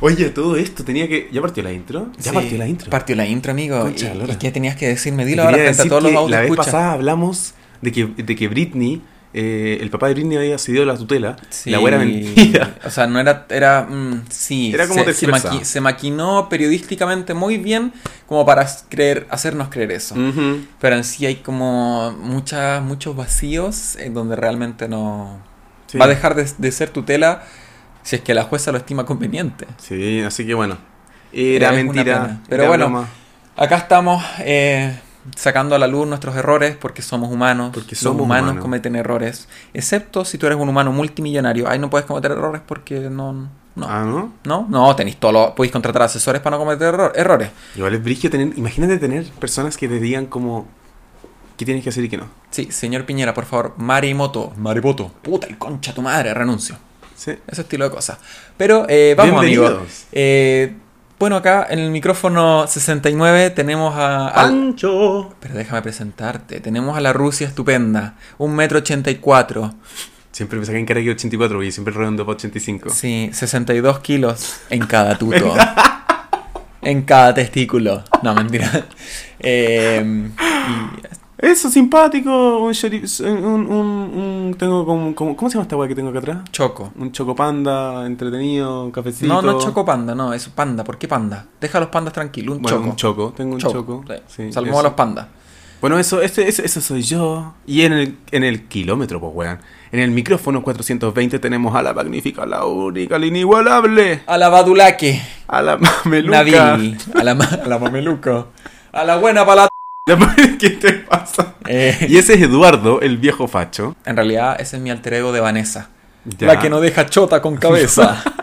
Oye, todo esto tenía que. ¿Ya partió la intro? Ya Sí, partió la intro. Partió la intro, amigo. Concha ¿Y, la qué tenías que decirme? Dilo ahora frente a todos los que la vez pasada hablamos de que, de que Britney, eh, el papá de Britney había cedido la tutela. La wea era mentira. O sea, no era. Era. mm, sí. Era como se, se, tergiversado. maqui- se maquinó periodísticamente muy bien como para creer, hacernos creer eso. Pero en sí hay como muchas, muchos vacíos en donde realmente no. Sí. Va a dejar de, de ser tutela si es que la jueza lo estima conveniente. Sí, así que bueno. Era Es una mentira. Pero era bueno, broma, Acá estamos eh, sacando a la luz nuestros errores porque somos humanos. Porque Los somos humanos, humanos. cometen errores. Excepto si tú eres un humano multimillonario. Ahí no puedes cometer errores porque no. No. Ah, ¿no? ¿No? No, tenéis todo lo- podéis contratar asesores para no cometer error- errores. Igual es brigio tener. Imagínate tener personas que te digan como. ¿Qué tienes que hacer y qué no? Sí, señor Piñera, por favor, Marimoto. Marimoto. Puta, el concha tu madre, renuncio. Sí. Ese estilo de cosas. Pero eh, vamos, amigos. Eh, bueno, acá en el micrófono 69 tenemos a. al- ¡Pancho! Pero déjame presentarte. Tenemos a la Rusia estupenda. Un metro ochenta y cuatro. Siempre me en cara que 84 y siempre redondo para 85. Sí, 62 kilos en cada tuto. en cada testículo. No, mentira. Eh, y Eso, simpático. Un. Un, un, un- tengo como, como- ¿Cómo se llama esta weá que tengo acá atrás? Choco. Un chocopanda entretenido, un cafecito. No, no es choco panda, no, es panda. ¿Por qué panda? Deja a los pandas tranquilos, un Bueno, choco. un choco. Tengo un choco. Sí, Salvemos a eso. los pandas. Bueno, eso, ese, ese, ese soy yo. Y en el, en el kilómetro, pues, weón. En el micrófono 420 tenemos a la magnífica, la única, la inigualable. A la Badulaque. A la mameluca. A la, ma- a la mameluca. A la buena para ¿Qué te pasa? Eh, Y ese es Eduardo, el viejo facho. en realidad, ese es mi alter ego de Vanessa. Ya. La que no deja chota con cabeza.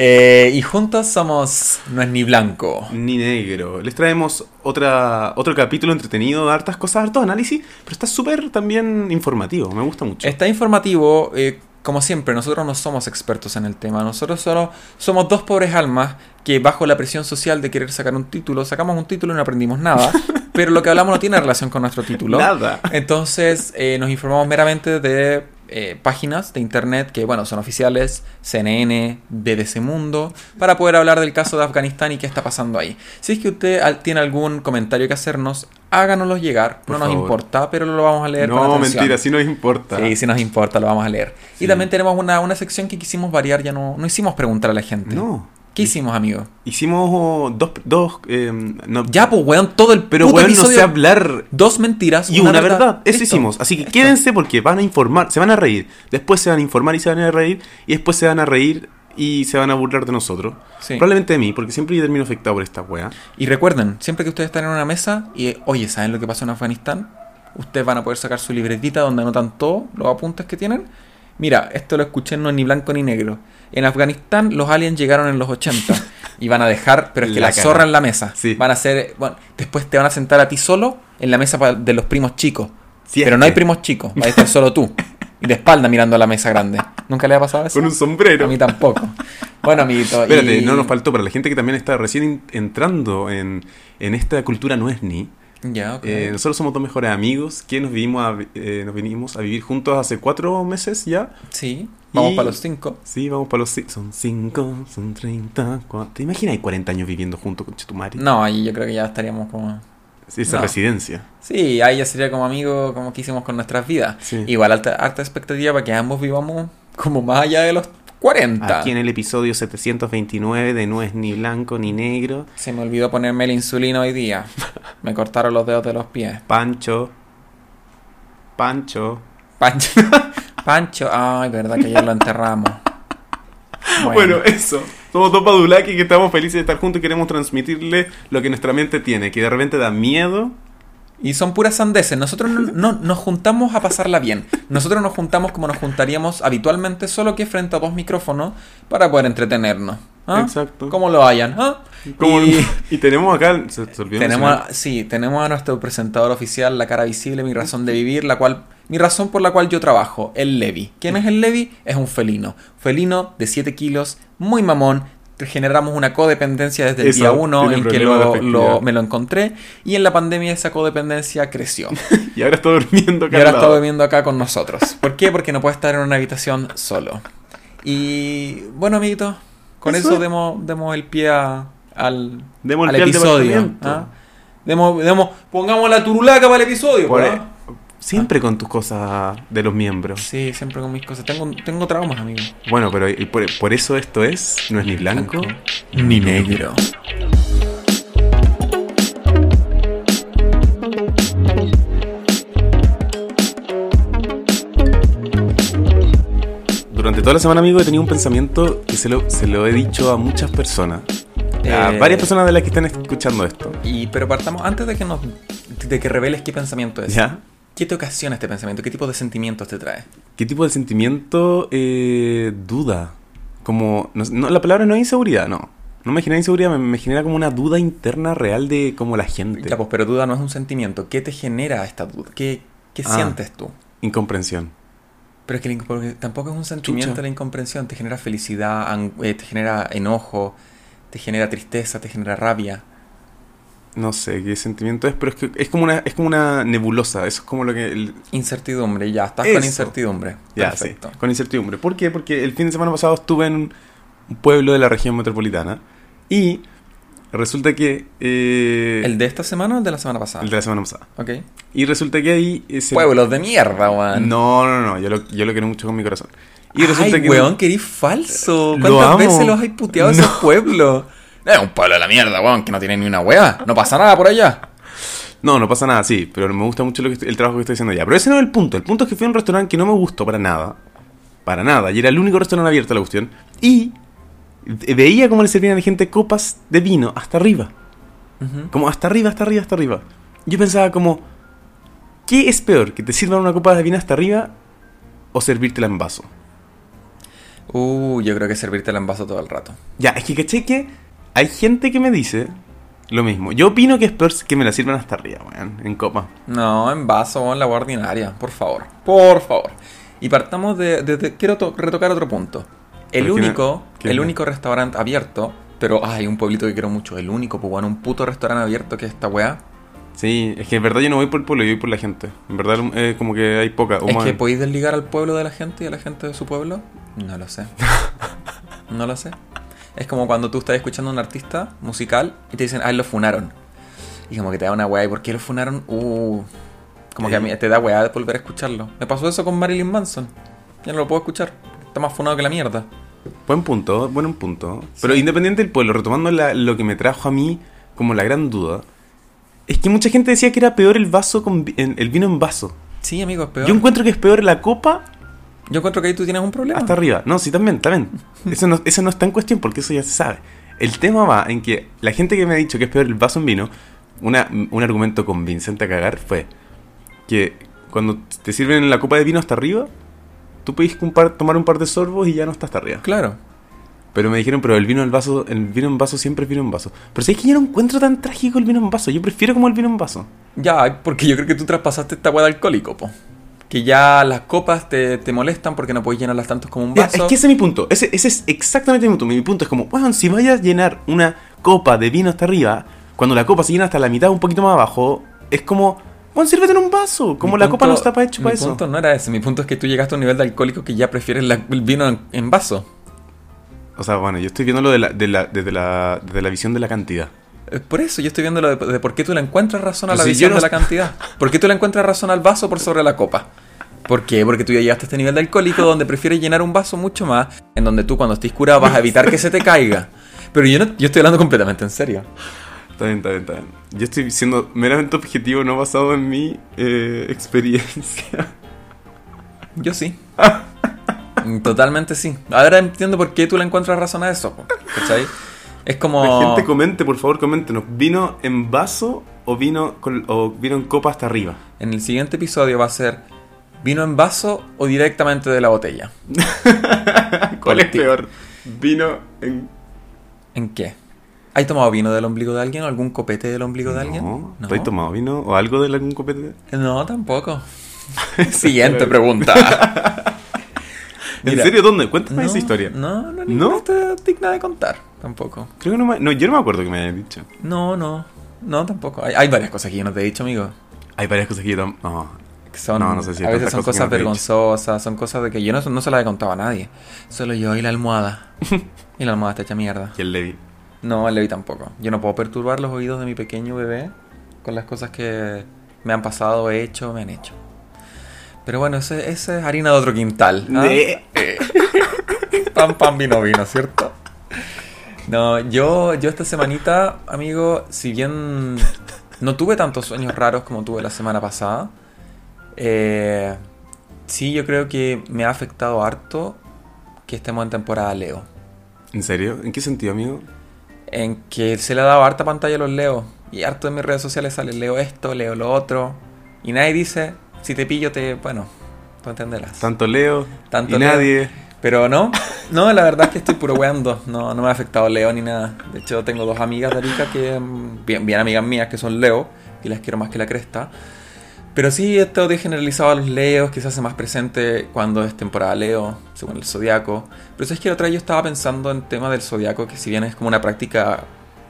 Eh, y juntos somos No es ni blanco. Ni negro. Les traemos otra, otro capítulo entretenido, hartas cosas, hartos análisis, pero está súper también informativo. Me gusta mucho. Está informativo, eh, como siempre, nosotros no somos expertos en el tema. Nosotros solo somos dos pobres almas que bajo la presión social de querer sacar un título, sacamos un título y no aprendimos nada. Pero lo que hablamos no tiene relación con nuestro título. Nada. Entonces eh, nos informamos meramente de eh, páginas de internet que, bueno, son oficiales, CNN, BBC Mundo, para poder hablar del caso de Afganistán y qué está pasando ahí. Si es que usted al- tiene algún comentario que hacernos, háganoslo llegar. Por no nos importa, pero lo vamos a leer No, mentira, sí nos importa. Sí, sí nos importa, lo vamos a leer. Sí. Y también tenemos una, una sección que quisimos variar, ya no, no hicimos preguntar a la gente. No. ¿Qué hicimos, amigo? Hicimos dos, dos eh, no- Ya, pues, weón, todo el pero puto bueno, no sé hablar Dos mentiras y una verdad. Eso Listo. hicimos. Así que Listo. quédense porque van a informar, se van a reír. Después se van a informar y se van a reír. Y después se van a reír y se van a burlar de nosotros. Sí. Probablemente de mí, porque siempre yo termino afectado por esta wea. Y recuerden, siempre que ustedes están en una mesa y, oye, ¿saben lo que pasó en Afganistán? Ustedes van a poder sacar su libretita donde anotan todos los apuntes que tienen. Mira, esto lo escuché no es ni blanco ni negro. En Afganistán los aliens llegaron en los 80 y van a dejar, pero es que La zorra en la mesa. Sí. Van a hacer, bueno, después te van a sentar a ti solo en la mesa de los primos chicos. Es pero no hay primos chicos, va a estar solo tú. Y de espalda mirando a la mesa grande. ¿Nunca le ha pasado eso? Con un sombrero. A mí tampoco. Bueno, amiguito. Espérate, y- no nos faltó para la gente que también está recién entrando en, en esta cultura no es ni. Ya, ok. Eh, nosotros somos dos mejores amigos que nos vivimos a, eh, nos vinimos a vivir juntos hace cuatro meses ya. Sí, vamos y- para los cinco. Sí, vamos para los ci- son cinco, son 30, cuatro. ¿Te imaginas hay 40 años viviendo juntos con Chetumari? No, ahí yo creo que ya estaríamos como... Esa no. residencia. Sí, ahí ya sería como amigo, como que hicimos con nuestras vidas. Sí. Igual alta, harta expectativa para que ambos vivamos como más allá de los 40. Aquí en el episodio 729 de No es ni blanco ni negro, Se me olvidó ponerme la insulina hoy día. Me cortaron los dedos de los pies. Pancho, Pancho. Pancho. Pancho. Ay, verdad que ya lo enterramos. Bueno, eso. Somos dos padulaki que estamos felices de estar juntos y queremos transmitirle lo que nuestra mente tiene, que de repente da miedo. Y son puras sandeces. Nosotros no, no- nos juntamos a pasarla bien. Nosotros nos juntamos como nos juntaríamos habitualmente, solo que frente a dos micrófonos para poder entretenernos. ¿ah? Exacto. Como lo hayan. ¿ah? Como- Y- y, tenemos acá, se, se Tenemos, a- sí, tenemos a nuestro presentador oficial, la cara visible, mi razón de vivir, la cual, mi razón por la cual yo trabajo, el Levi. ¿Quién es el Levi? Es un felino. Felino de 7 kilos, muy mamón. Generamos una codependencia desde el Eso, día 1 tiene en que lo, me lo encontré. Y en la pandemia esa codependencia creció. y ahora está durmiendo y acá. ahora al está durmiendo acá con nosotros. ¿Por qué? Porque no puede estar en una habitación solo. Y bueno, amiguito, Con Eso eso, es. demos, demos el pie a- al, Demos el al pie episodio. ¿ah? Demos, demos- pongamos la turulaca para el episodio. Por- ¿ah? Siempre con tus cosas de los miembros. Sí, siempre con mis cosas. Tengo, tengo traumas, amigo. Bueno, pero y por, por eso esto es, no es ni blanco. ni negro. Durante toda la semana, amigo, he tenido un pensamiento que se lo, se lo he dicho a muchas personas. A Eh, varias personas de las que están escuchando esto. Y, pero partamos, antes de que nos de que reveles qué pensamiento es. ¿Ya? ¿Qué te ocasiona este pensamiento? ¿Qué tipo de sentimientos te trae? ¿Qué tipo de sentimiento? Eh, duda. Como. No, no, la palabra no es inseguridad, no. No me genera inseguridad, me, me genera como una duda interna real de como la gente. Ya, pues, pero duda no es un sentimiento. ¿Qué te genera esta duda? ¿Qué, qué Ah. sientes tú? Incomprensión. Pero es que tampoco es un sentimiento Chucha. la incomprensión. Te genera felicidad, eh, te genera enojo, te genera tristeza, te genera rabia. No sé qué sentimiento es, pero es que es como una, es como una nebulosa. Eso es como lo que. el- Incertidumbre, ya, estás Eso. con incertidumbre. ya, Perfecto. sí. Con incertidumbre. ¿Por qué? Porque el fin de semana pasado estuve en un, pueblo de la región metropolitana y resulta que. eh, ¿El de esta semana o el de la semana pasada? el de la semana pasada. Ok. Y resulta que ahí. Pueblos de mierda, weón. No, no, no. Yo lo, yo lo quiero mucho con mi corazón. Y resulta Ay, que. weón, que eres falso. Lo ¿Cuántas amo. veces los has puteado a No. esos pueblos? Es un pueblo de la mierda, weón, que no tiene ni una wea. No pasa nada por allá. No, no pasa nada, sí, pero me gusta mucho lo que estoy- el trabajo que estoy haciendo allá. Pero ese no es el punto. El punto es que fui a un restaurante que no me gustó para nada. Para nada. Y era el único restaurante abierto a la cuestión. Y ve- veía cómo le servían a la gente copas de vino hasta arriba. Como hasta arriba, hasta arriba, hasta arriba. Yo pensaba como, ¿qué es peor? ¿Que te sirvan una copa de vino hasta arriba o servírtela en vaso? Uh, yo creo que servirte en vaso todo el rato. Ya, es que caché que hay gente que me dice lo mismo. Yo opino que es peor que me la sirvan hasta arriba, weón, en copa. No, en vaso, weón, la wea ordinaria. Por favor. Por favor. Y partamos de... de- de- quiero to- retocar otro punto. El es no- único, ¿qué el es? único restaurante abierto, pero hay un pueblito que quiero mucho. El único, pues, un puto restaurante abierto que es esta weá. Sí, es que en verdad yo no voy por el pueblo, yo voy por la gente. En verdad eh, como que hay poca. ¿Es humana. que podéis desligar al pueblo de la gente y a la gente de su pueblo? No lo sé. No lo sé. Es como cuando tú estás escuchando a un artista musical y te dicen, ay, lo funaron. Y como que te da una weá, ¿y por qué lo funaron? Uh, como que a mí te da weá de volver a escucharlo. Me pasó eso con Marilyn Manson. Ya no lo puedo escuchar. Está más funado que la mierda. Buen punto, buen punto. Pero independiente del pueblo, retomando la- lo que me trajo a mí como la gran duda, es que mucha gente decía que era peor el vaso con en- el vino en vaso. Sí, amigo, es peor. Yo encuentro que es peor la copa Yo encuentro que ahí tú tienes un problema. hasta arriba. No, sí, también, también. Eso no, eso no está en cuestión porque eso ya se sabe. El tema va en que la gente que me ha dicho que es peor el vaso en vino, una, un argumento convincente a cagar fue que cuando te sirven la copa de vino hasta arriba, tú puedes un par- tomar un par de sorbos y ya no está hasta arriba. Claro. Pero me dijeron, pero el vino en vaso, el vino en vaso siempre es vino en vaso. Pero si es que yo no encuentro tan trágico el vino en vaso, yo prefiero como el vino en vaso. Ya, porque yo creo que tú traspasaste esta weá de alcohólico, po. Que ya las copas te, te molestan porque no puedes llenarlas tanto como un Ya, vaso. es que ese es mi punto. Ese, ese es exactamente mi punto. Mi punto es como, bueno, si vayas a llenar una copa de vino hasta arriba, cuando la copa se llena hasta la mitad, un poquito más abajo, es como, bueno, sírvete en un vaso. Como Mi la punto- copa no está para hecho para Mi eso. punto no era ese. Mi punto es que tú llegaste a un nivel de alcohólico que ya prefieres la- el vino en, en vaso. O sea, bueno, yo estoy viéndolo de la, de la, desde, la, desde la visión de la cantidad. Por eso yo estoy viendo lo de, de por qué tú le encuentras razón a Pero la si visión no- de la cantidad. ¿Por qué tú le encuentras razón al vaso por sobre la copa? ¿Por qué? Porque tú ya llegaste a este nivel de alcohólico donde prefieres llenar un vaso mucho más, en donde tú cuando estés curado vas a evitar que se te caiga. Pero yo, no, yo estoy hablando completamente en serio. Está bien, está bien, está bien. Yo estoy siendo meramente objetivo, no basado en mi eh, experiencia. Yo sí. Totalmente sí. Ahora entiendo por qué tú le encuentras razón a eso. ¿Cachai? Es como... La gente comente, por favor, coméntenos. ¿Vino en vaso o vino, con- o vino en copa hasta arriba? En el siguiente episodio va a ser vino en vaso o directamente de la botella. ¿Cuál es peor? ¿Vino en ¿En qué? ¿Hay tomado vino del ombligo de alguien o algún copete del ombligo de alguien? No, ¿tú has tomado vino o algo de algún copete? No, tampoco. Siguiente pregunta. ¿En Mira, serio? ¿Dónde? Cuéntame no, esa historia. No, no, ¿No? está digna de contar. Tampoco. Creo que no, me- no, yo no me acuerdo que me hayas dicho. No, no. No, tampoco. Hay, hay varias cosas que yo no te he dicho, amigo. Hay varias cosas que yo tam- no. son, No, no sé si a veces son cosas cosas vergonzosas, son cosas de que yo no, no se las he contado a nadie. Solo yo y la almohada. y la almohada está hecha mierda. Y el Levi. No, el Levi tampoco. Yo no puedo perturbar los oídos de mi pequeño bebé con las cosas que me han pasado, he hecho, me han hecho. Pero bueno, ese, ese es harina de otro quintal. ¿ah? De- Pam, pam, vino, vino, ¿cierto? No, yo, yo esta semanita, amigo, si bien no tuve tantos sueños raros como tuve la semana pasada, eh, sí yo creo que me ha afectado harto que estemos en temporada Leo. ¿En serio? ¿En qué sentido, amigo? En que se le ha dado harta pantalla a los Leo. Y harto en mis redes sociales sale Leo esto, Leo lo otro. Y nadie dice, si te pillo te... Bueno, tú entenderás. Tanto Leo Tanto y Leo. nadie. Pero no, no, la verdad es que estoy puro weando. No, no me ha afectado Leo ni nada. De hecho, tengo dos amigas de Arica que, mm, bien, bien amigas mías, que son Leo, y las quiero más que la cresta. Pero sí, esto de generalizado a los Leos, quizás se más presente cuando es temporada Leo, según el zodiaco. Pero es que la otra yo estaba pensando en tema del zodiaco, que si bien es como una práctica,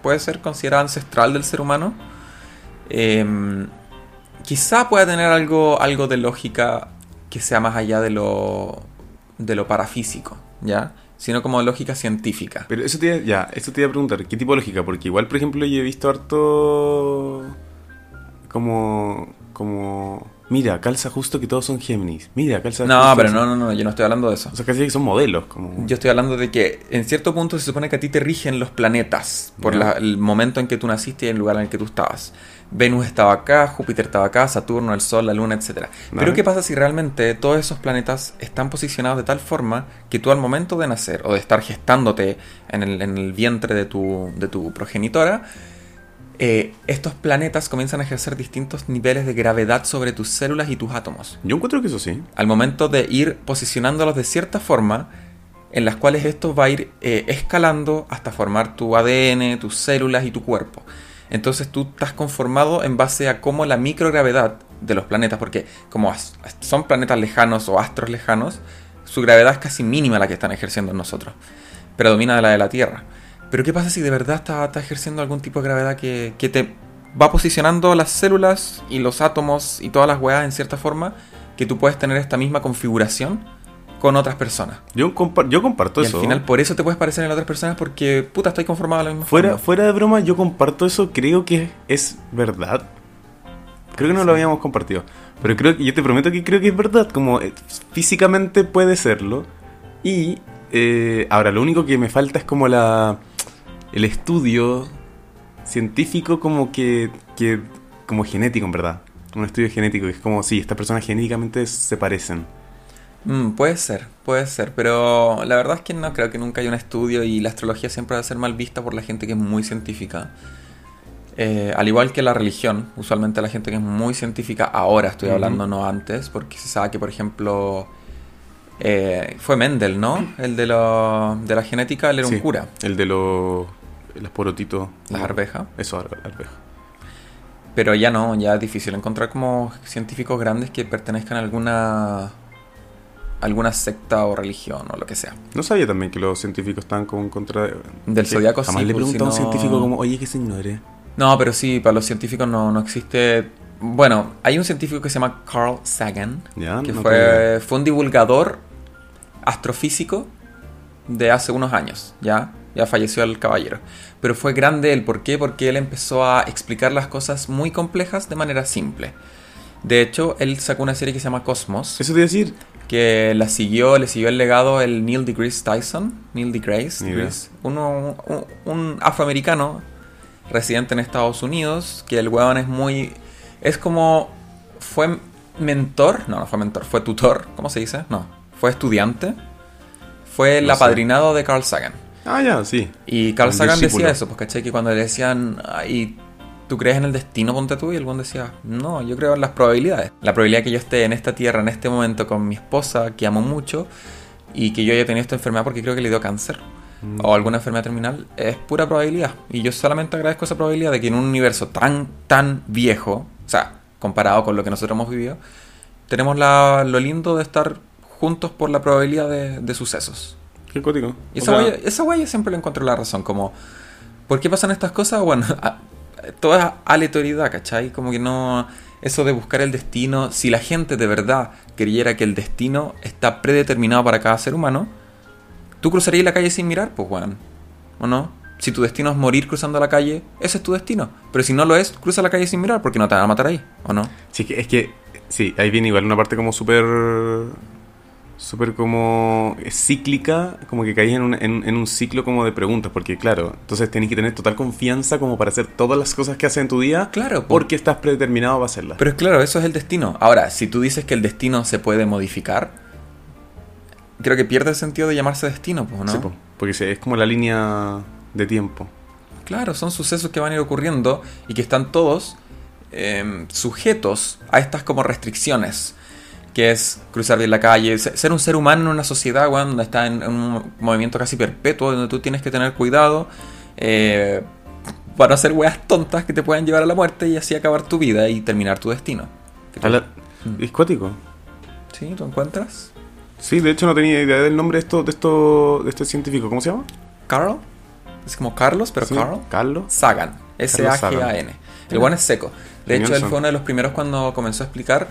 puede ser considerada ancestral del ser humano, em, quizá pueda tener algo, algo de lógica que sea más allá de lo, de lo parafísico, ¿ya? Sino como lógica científica. Pero eso te ya, eso te iba a preguntar, ¿qué tipo de lógica? Porque igual, por ejemplo, yo he visto harto como como mira, calza justo que todos son Géminis. Mira, calza No, justo pero no, no, no, yo no estoy hablando de eso. O sea, casi que son modelos, como Yo estoy hablando de que en cierto punto se supone que a ti te rigen los planetas por la- el momento en que tú naciste y el lugar en el que tú estabas. Venus estaba acá, Júpiter estaba acá, Saturno, el Sol, la Luna, etc. Pero. ¿qué pasa si realmente todos esos planetas están posicionados de tal forma que tú al momento de nacer o de estar gestándote en el, en el vientre de tu, de tu progenitora, eh, estos planetas comienzan a ejercer distintos niveles de gravedad sobre tus células y tus átomos? Yo encuentro que eso sí. al momento de ir posicionándolos de cierta forma en las cuales esto va a ir eh, escalando hasta formar tu ADN, tus células y tu cuerpo. Entonces tú estás conformado en base a cómo la microgravedad de los planetas, porque como son planetas lejanos o astros lejanos, su gravedad es casi mínima la que están ejerciendo en nosotros. Predomina de la de la Tierra. Pero ¿qué pasa si de verdad está, está ejerciendo algún tipo de gravedad que, que te va posicionando las células y los átomos y todas las weas en cierta forma que tú puedes tener esta misma configuración con otras personas? Yo, compar- yo comparto Y eso. al final por eso te puedes parecer en otras personas porque puta estoy conformado de la misma Fuera, forma. fuera de broma, yo comparto eso, creo que es verdad. Creo que no lo habíamos compartido. Pero creo que yo te prometo que creo que es verdad. Como eh, físicamente puede serlo. Y eh, ahora lo único que me falta es como la el estudio científico como que, que como genético en verdad. Un estudio genético que es como si estas personas genéticamente se parecen. Mm, puede ser, puede ser, pero la verdad es que no creo que nunca haya un estudio y la astrología siempre va a ser mal vista por la gente que es muy científica. Eh, al igual que la religión, usualmente la gente que es muy científica, ahora estoy hablando, no antes, porque se sabe que, por ejemplo, eh, fue Mendel, ¿no? El de, lo- de la genética, él era Sí, un cura, El de los los porotitos. las arvejas. Eso, ar- arveja. Pero ya no, ya es difícil encontrar como científicos grandes que pertenezcan a alguna alguna secta o religión o lo que sea. No sabía también que los científicos estaban como en contra de... Del zodiaco Jamás sí, le pues, pregunté a un científico como, oye, ¿qué signo eres? No, pero sí, para los científicos no, no existe. Bueno, hay un científico que se llama Carl Sagan, Ya, que no fue, fue un divulgador astrofísico de hace unos años, ¿ya? Ya falleció el caballero. Pero fue grande él, ¿por qué? Porque él empezó a explicar las cosas muy complejas de manera simple. De hecho, él sacó una serie que se llama Cosmos, Eso te decir. que la siguió, le siguió el legado el Neil deGrasse Tyson, Neil deGrasse, deGrasse, uno, un, un afroamericano residente en Estados Unidos, que el weón es muy, es como, fue mentor, no, no fue mentor, fue tutor, ¿cómo se dice? No, fue estudiante, fue el No sé. apadrinado de Carl Sagan. Ah, ya, sí. Y Carl Sagan decía eso, pues caché que cuando le decían, "Ay, ¿tú crees en el destino, ponte tú? Y el buen decía, no, yo creo en las probabilidades. La probabilidad que yo esté en esta tierra en este momento con mi esposa, que amo mucho, y que yo haya tenido esta enfermedad porque creo que le dio cáncer Mm. o alguna enfermedad terminal, es pura probabilidad. Y yo solamente agradezco esa probabilidad de que en un universo tan, tan viejo, o sea, comparado con lo que nosotros hemos vivido, tenemos la- lo lindo de estar juntos por la probabilidad de, de sucesos. Qué cótico. Y esa sea, esa guaya siempre le encuentro la razón, como, ¿por qué pasan estas cosas? Bueno, a- todo es aleatoriedad, ¿cachai? Como que no... eso de buscar el destino, si la gente de verdad creyera que el destino está predeterminado para cada ser humano, tú cruzarías la calle sin mirar, pues, weón. ¿O no? Si tu destino es morir cruzando la calle, ese es tu destino. Pero si no lo es, cruza la calle sin mirar porque no te van a matar ahí, ¿o no? Sí, es que, es que sí, ahí viene igual una parte como súper súper como cíclica, como que caí en un, en, en un ciclo como de preguntas, porque claro, entonces tenés que tener total confianza como para hacer todas las cosas que haces en tu día, Claro, po. porque estás predeterminado para hacerlas. Pero es claro, eso es el destino. Ahora, si tú dices que el destino se puede modificar, creo que pierde el sentido de llamarse destino, pues, ¿no? Sí, po, porque es como la línea de tiempo. Claro, son sucesos que van a ir ocurriendo y que están todos eh, sujetos a estas como restricciones, que es cruzar bien la calle, se- ser un ser humano en una sociedad weón, donde está en, un movimiento casi perpetuo, donde tú tienes que tener cuidado eh, para no hacer weas tontas que te puedan llevar a la muerte y así acabar tu vida y terminar tu destino. ¿Qué tal? Habla- Es cuático. ¿Sí? ¿Tú encuentras? Sí, de hecho no tenía idea del nombre de esto, de esto, de este científico. ¿Cómo se llama? Carl. Es como Carlos, pero Sí, Carl. Carlos. Sagan. S-A-G-A-N. El buen es seco. De hecho, él fue uno de los primeros cuando comenzó a explicar,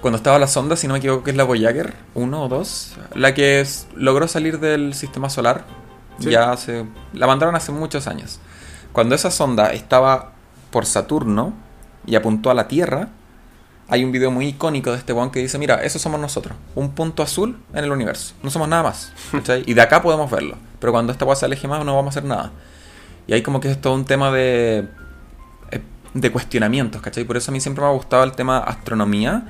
cuando estaba la sonda, si no me equivoco, que es la Voyager 1 o 2, la que es- logró salir del sistema solar. Sí. Ya hace, la mandaron hace muchos años. Cuando esa sonda estaba por Saturno y apuntó a la Tierra, hay un video muy icónico de este weón que dice, mira, eso somos nosotros, un punto azul en el universo, no somos nada más. ¿cachai? y de acá podemos verlo, pero cuando esta weá se aleje más no vamos a hacer nada. Y ahí como que es todo un tema de, eh, de cuestionamientos, ¿cachai? Por eso a mí siempre me ha gustado el tema astronomía,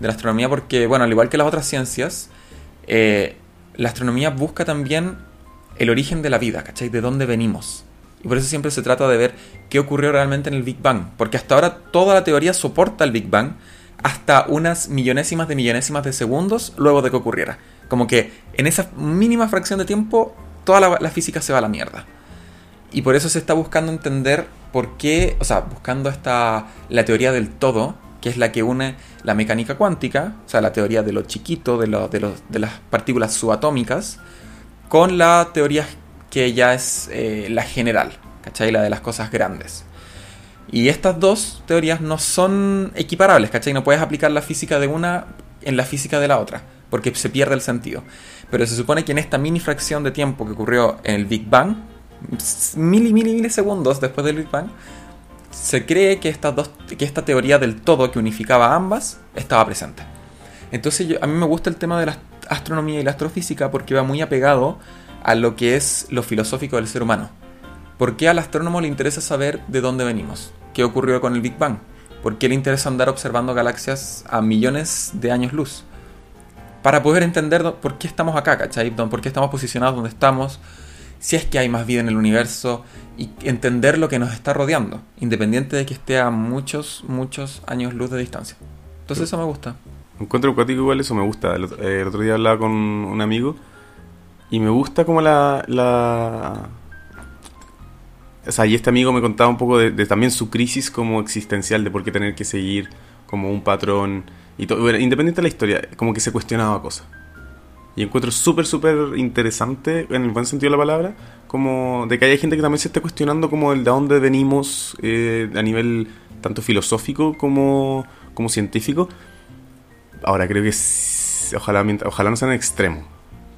de la astronomía, porque, bueno, al igual que las otras ciencias, eh, la astronomía busca también el origen de la vida, ¿cachai? De dónde venimos. Y por eso siempre se trata de ver qué ocurrió realmente en el Big Bang. Porque hasta ahora toda la teoría soporta el Big Bang hasta unas millonésimas de millonésimas de segundos luego de que ocurriera. Como que en esa mínima fracción de tiempo toda la, física se va a la mierda. Y por eso se está buscando entender por qué, o sea, buscando esta, la teoría del todo, que es la que une la mecánica cuántica, o sea, la teoría de lo chiquito, de, las partículas subatómicas, con la teoría que ya es eh, la general, ¿cachai? La de las cosas grandes. Y estas dos teorías no son equiparables, ¿cachai? No puedes aplicar la física de una en la física de la otra, porque se pierde el sentido. Pero se supone que en esta mini fracción de tiempo que ocurrió en el Big Bang, mil y mil y milisegundos después del Big Bang, se cree que, estas dos, que esta teoría del todo que unificaba ambas estaba presente. Entonces a mí me gusta el tema de la astronomía y la astrofísica porque va muy apegado a lo que es lo filosófico del ser humano. ¿Por qué al astrónomo le interesa saber de dónde venimos? ¿Qué ocurrió con el Big Bang? ¿Por qué le interesa andar observando galaxias a millones de años luz? Para poder entender por qué estamos acá, ¿cachai? ¿Por qué estamos posicionados donde estamos? Si es que hay más vida en el universo y entender lo que nos está rodeando, independiente de que esté a muchos, muchos años luz de distancia. Entonces eso me gusta. Encuentro acuático igual, eso me gusta. El, otro- eh, el otro día hablaba con un amigo y me gusta como la... la... O sea, y este amigo me contaba un poco de, de también su crisis como existencial, de por qué tener que seguir como un patrón y todo. Bueno, independiente de la historia, como que se cuestionaba cosas. Y encuentro súper, súper interesante, en el buen sentido de la palabra, como de que haya gente que también se esté cuestionando como el de dónde venimos eh, a nivel tanto filosófico como, como científico. Ahora creo que ojalá, ojalá no sean extremos.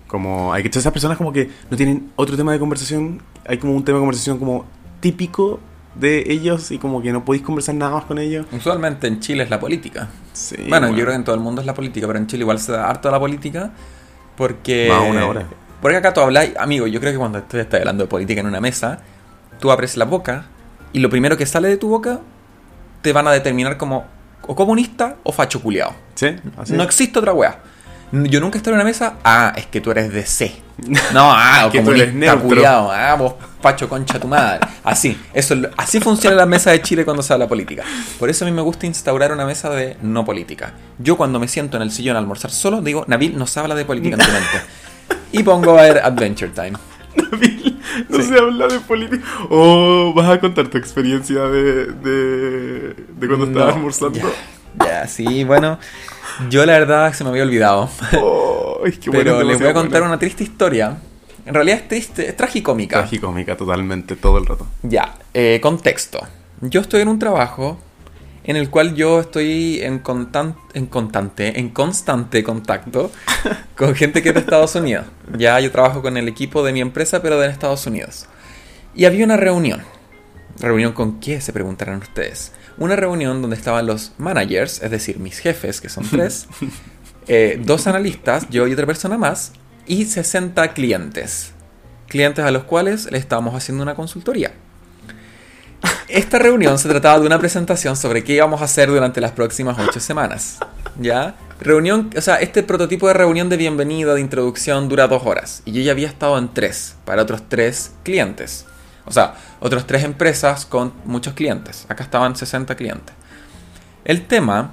Como hay que esas personas como que no tienen otro tema de conversación, hay como un tema de conversación como típico de ellos y como que no podéis conversar nada más con ellos. Usualmente en Chile es la política. Sí, bueno, yo creo que en todo el mundo es la política, pero en Chile igual se da harto la política porque... Una hora. Porque acá tú hablas, amigo, yo creo que cuando tú estás hablando de política en una mesa, tú abres la boca y lo primero que sale de tu boca te van a determinar como o comunista o facho culiao. Sí, así No existe otra wea. Yo nunca he estado en una mesa, ah, es que tú eres de C. No, ah, Que tú eres neutro. culiao, ah, vos pacho concha tu madre. Así, eso, así funciona la mesa de Chile cuando se habla política. Por eso a mí me gusta instaurar una mesa de no política. Yo cuando me siento en el sillón a almorzar solo, digo, Nabil, no se habla de política en tu mente. Y pongo a ver Adventure Time. No Sí. se habla de política. Oh, vas a contar tu experiencia de, de, de cuando No, estabas almorzando. Ya, ya, sí, bueno. Yo la verdad se me había olvidado. Oh, es que Pero bueno, les voy a contar bueno. una triste historia. En realidad es triste, es tragicómica. Tragicómica totalmente, todo el rato. Ya, eh, contexto. Yo estoy en un trabajo en el cual yo estoy en, constan- en, constante, en constante contacto con gente que es de Estados Unidos. Ya yo trabajo con el equipo de mi empresa, pero de Estados Unidos. Y había una reunión. ¿Reunión con qué? Se preguntarán ustedes. Una reunión donde estaban los managers, es decir, mis jefes, que son tres, eh, dos analistas, yo y otra persona más, y 60 clientes. Clientes a los cuales le estábamos haciendo una consultoría. Esta reunión se trataba de una presentación sobre qué íbamos a hacer durante las próximas ocho semanas. ¿Ya? Reunión, o sea, este prototipo de reunión de bienvenida, de introducción, dura dos horas. Y yo ya había estado en tres, para otros tres clientes. O sea, otras tres empresas con muchos clientes. Acá estaban 60 clientes. El tema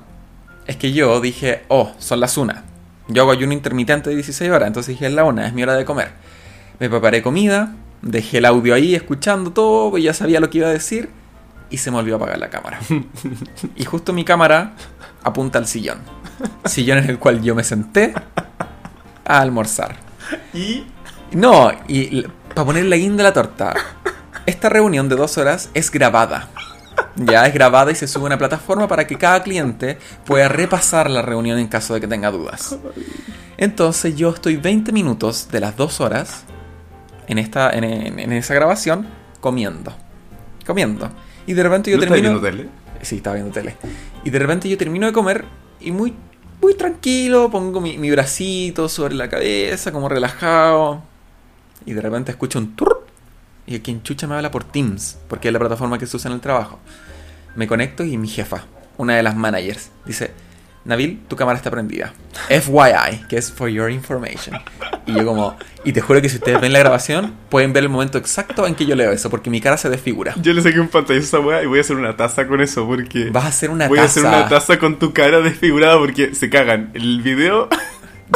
es que yo dije, oh, son las una. Yo hago ayuno intermitente de 16 horas, entonces dije, es la una, es mi hora de comer. Me preparé comida, dejé el audio ahí escuchando todo, pues ya sabía lo que iba a decir y se me olvidó apagar la cámara. y justo mi cámara apunta al sillón. Sillón en el cual yo me senté a almorzar. Y No, y para poner la guinda a la torta, esta reunión de dos horas es grabada. Ya es grabada y se sube a una plataforma para que cada cliente pueda repasar la reunión en caso de que tenga dudas. Entonces yo estoy 20 minutos de las dos horas en, esta, en, en- en esa grabación comiendo. Comiendo. Y de repente yo ¿No estás termino... viendo tele? Sí, estaba viendo tele. Y de repente yo termino de comer y muy, muy tranquilo, pongo mi, mi bracito sobre la cabeza, como relajado. Y de repente escucho un turr. Y quien chucha me habla por Teams, porque es la plataforma que se usa en el trabajo. Me conecto y mi jefa, una de las managers, dice: Nabil, tu cámara está prendida. FYI, que es for your information. Y yo, como, y te juro que si ustedes ven la grabación, pueden ver el momento exacto en que yo leo eso, porque mi cara se desfigura. Yo le saqué un pantallazo a esa weá y voy a hacer una taza con eso porque... Vas a hacer una voy a taza. hacer una taza con tu cara desfigurada porque se cagan. El video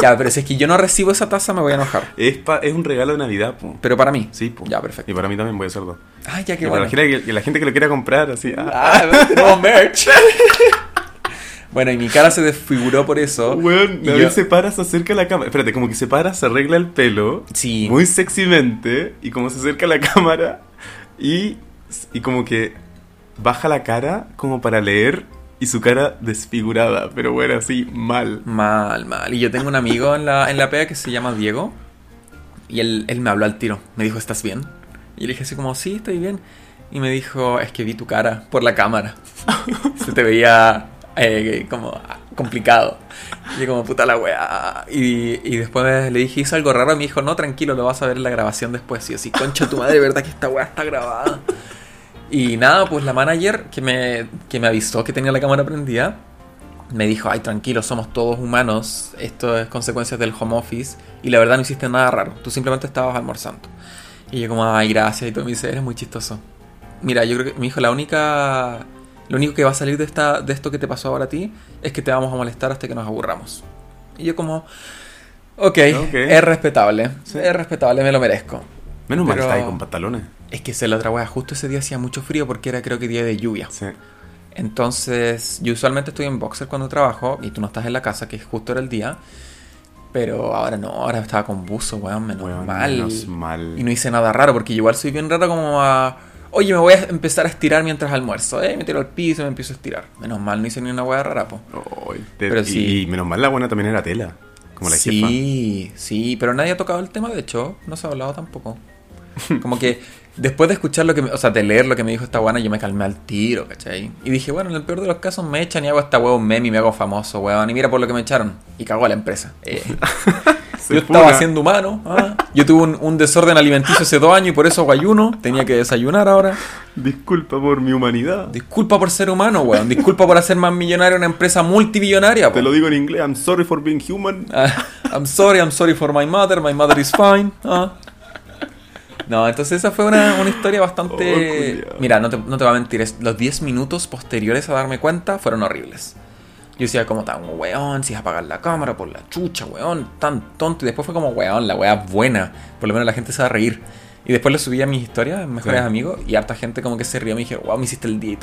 Ya, pero si es que yo no recibo esa taza, me voy a enojar. es, pa- es un regalo de Navidad, po. Pero para mí. Sí, po. Ya, perfecto. Y para mí también voy a hacer dos. Ay, ya Y para bueno. la, gente que, la gente que lo quiera comprar, así... ah. Ah, tenemos merch. bueno, y mi cara se desfiguró por eso. Weón, Y yo- se para, se acerca a la cámara. Espérate, como que se para, se arregla el pelo. Sí. Muy sexymente. Y como se acerca a la cámara. Y, y como que baja la cara como para leer. Y su cara desfigurada. Pero bueno, así, mal. Mal, mal. Y yo tengo un amigo en la, en la pega que se llama Diego. Y él, él me habló al tiro. Me dijo, ¿estás bien? Y le dije así como, sí, estoy bien. Y me dijo, es que vi tu cara por la cámara. Se te veía eh, como complicado. Y yo como, puta la weá. Y, y después le dije, hizo algo raro. Y me dijo, no, tranquilo, lo vas a ver en la grabación después. Y yo así, concha tu madre, ¿verdad que esta weá está grabada? Y nada, pues la manager que me, que me avisó que tenía la cámara prendida, me dijo, ay, tranquilo, somos todos humanos, esto es consecuencias del home office, y la verdad no hiciste nada raro, tú simplemente estabas almorzando. Y yo como, ay, gracias, y todo me dice, eres muy chistoso. Mira, yo creo que, me dijo, la única, lo único que va a salir de, esta, de esto que te pasó ahora a ti, es que te vamos a molestar hasta que nos aburramos. Y yo como, ok, Ok. es respetable, Sí. es respetable, me lo merezco. Menos mal Pero- está ahí con pantalones. Es que es la otra wea, justo ese día hacía mucho frío porque era creo que día de lluvia. Sí. Entonces, yo usualmente estoy en boxer cuando trabajo y tú no estás en la casa, que justo era el día. Pero ahora no, ahora estaba con buzo, weón, menos Weón, mal. menos mal. Y no hice nada raro porque igual soy bien raro como a... Oye, me voy a empezar a estirar mientras almuerzo. Eh, me tiro al piso y me empiezo a estirar. Menos mal, no hice ni una wea rara, po. Ay, te- Pero y, sí. y menos mal la buena también era tela. Como la jefa. sí, sí, pero nadie ha tocado el tema, de hecho, no se ha hablado tampoco. Como que después de escuchar lo que, me- o sea, de leer lo que me dijo esta buena, yo me calmé al tiro, ¿cachai? Y dije, bueno, en el peor de los casos me echan y hago esta huevo meme y me hago famoso, weón. Y mira por lo que me echaron. Y cagó a la empresa. Eh, yo estaba siendo humano. ah. Yo tuve un, un desorden alimenticio hace dos años y por eso hago ayuno. Tenía que desayunar ahora. Disculpa por mi humanidad. Disculpa por ser humano, weón. Disculpa por hacer más millonaria una empresa multibillonaria, po. Te lo digo en inglés. I'm sorry for being human. Ah, I'm sorry, I'm sorry for my mother, my mother is fine. ah. No, entonces esa fue una, una historia Oh, bastante... culiao. Mira, no te, no te voy a mentir, los 10 minutos posteriores a darme cuenta fueron horribles. Yo decía como tan weón, si es apagar la cámara por la chucha, weón, tan tonto. Y después fue como weón, la weá buena. Por lo menos la gente se va a reír. Y después lo subí a mis historias, mejores Sí. amigos, y harta gente como que se rió. Me dije, wow, me hiciste el día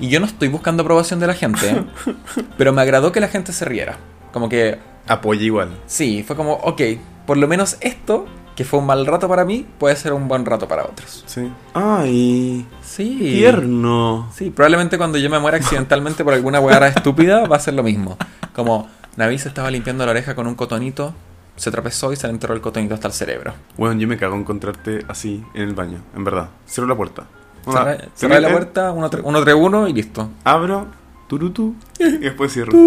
y yo no estoy buscando aprobación de la gente, ¿eh? pero me agradó que la gente se riera. Como que Apoya igual. Sí, fue como, ok, por lo menos esto que fue un mal rato para mí, puede ser un buen rato para otros. Sí. Ay, Sí. tierno. Sí, probablemente cuando yo me muera accidentalmente por alguna hueá estúpida va a ser lo mismo. Como Naví se estaba limpiando la oreja con un cotonito, se tropezó y se le enterró el cotonito hasta el cerebro. Bueno, yo me cago en encontrarte así en el baño, en verdad. Cierro la puerta. Cerré, la puerta, 131 y listo. Abro, turutu, y después cierro.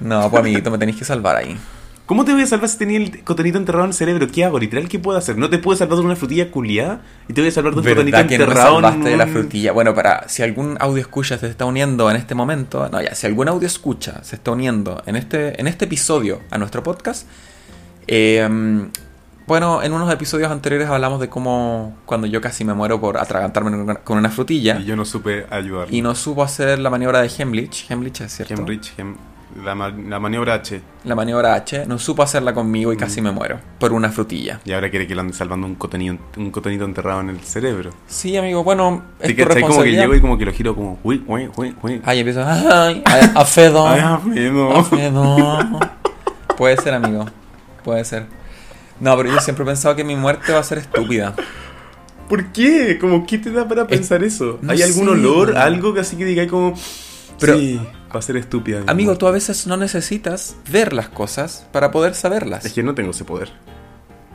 No, pues amiguito, me tenéis que salvar ahí. ¿Cómo te voy a salvar si tenía el cotonito enterrado en el cerebro? ¿Qué hago? Literal, ¿qué puedo hacer? ¿No te puedo salvar de una frutilla culiada? ¿Y te voy a salvar de un cotonito ¿Verdad que no me enterrado en salvaste de la un- frutilla? Bueno, para si algún audio escucha se está uniendo en este momento, no, ya, si algún audio escucha se está uniendo en este, en este episodio a nuestro podcast, eh, bueno, en unos episodios anteriores hablamos de cómo cuando yo casi me muero por atragantarme con una- frutilla Y yo no supe ayudar. y no supo hacer la maniobra de Hemlich, Hemlich es cierto, Hemrich, Hem- la, ma- la maniobra H. la maniobra H, no supo hacerla conmigo y Mm. casi me muero por una frutilla. Y ahora quiere que lo ande salvando un cotonito, un cotonito enterrado en el cerebro. Sí, amigo, bueno, ¿Te es tu cachai? Como que llego y como que lo giro como... Uy, uy, uy, uy. Ay, empiezo, ay, ay, a Fedo. Ay, Alfredo. Alfredo. Puede ser, amigo. Puede ser. No, pero yo siempre he pensado que mi muerte va a ser estúpida. ¿Por qué? Como, ¿qué te da para pensar eso? no ¿Hay algún sé, olor? Algo que así que diga como... Pero- sí, va a ser estúpida. mi Amigo, tú a veces no necesitas ver las cosas para poder saberlas. Es que no tengo ese poder.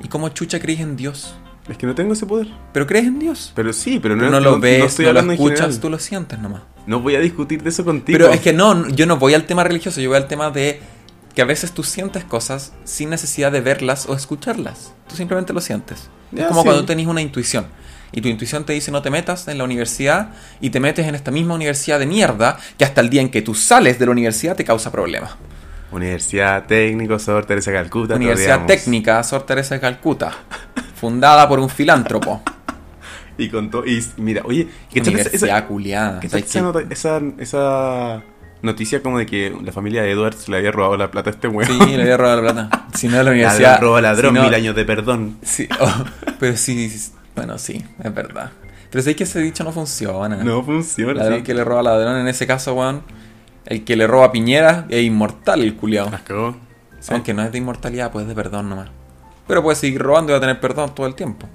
¿Y cómo chucha crees en Dios? Es que no tengo ese poder. Pero crees en Dios. Pero sí, pero no, no lo no- ves, no no, estoy lo hablando en escuchas, tú lo sientes nomás. No voy a discutir de eso contigo. Pero es que no, yo no voy al tema religioso, yo voy al tema de que a veces tú sientes cosas sin necesidad de verlas o escucharlas. Tú simplemente lo sientes. Ya, es como sí. cuando tenés una intuición. Y tu intuición te dice no te metas en la universidad y te metes en esta misma universidad de mierda que hasta el día en que tú sales de la universidad te causa problemas. Universidad Técnico Sor Teresa de Calcuta. Universidad. Técnica Sor Teresa de Calcuta, fundada por un filántropo. Y con todo. Y mira, oye, ¿qué Universidad culiada. ¿Qué tal ¿Sabes esa, esa, esa noticia como de que la familia de Edwards le había robado la plata a este weón? Sí, le había robado la plata. Si no, la universidad. Ladrón roba ladrón, si no- mil años de perdón. Sí, oh, pero sí, bueno, sí, es verdad. Pero sé que ese dicho no funciona. No funciona. Ladrón sí. que le roba a ladrón, en ese caso, weón, el que le roba a Piñera es inmortal el culiao. Las cagó. Sí. Aunque no es de inmortalidad, pues es de perdón nomás. Pero puede seguir robando y va a tener perdón todo el tiempo.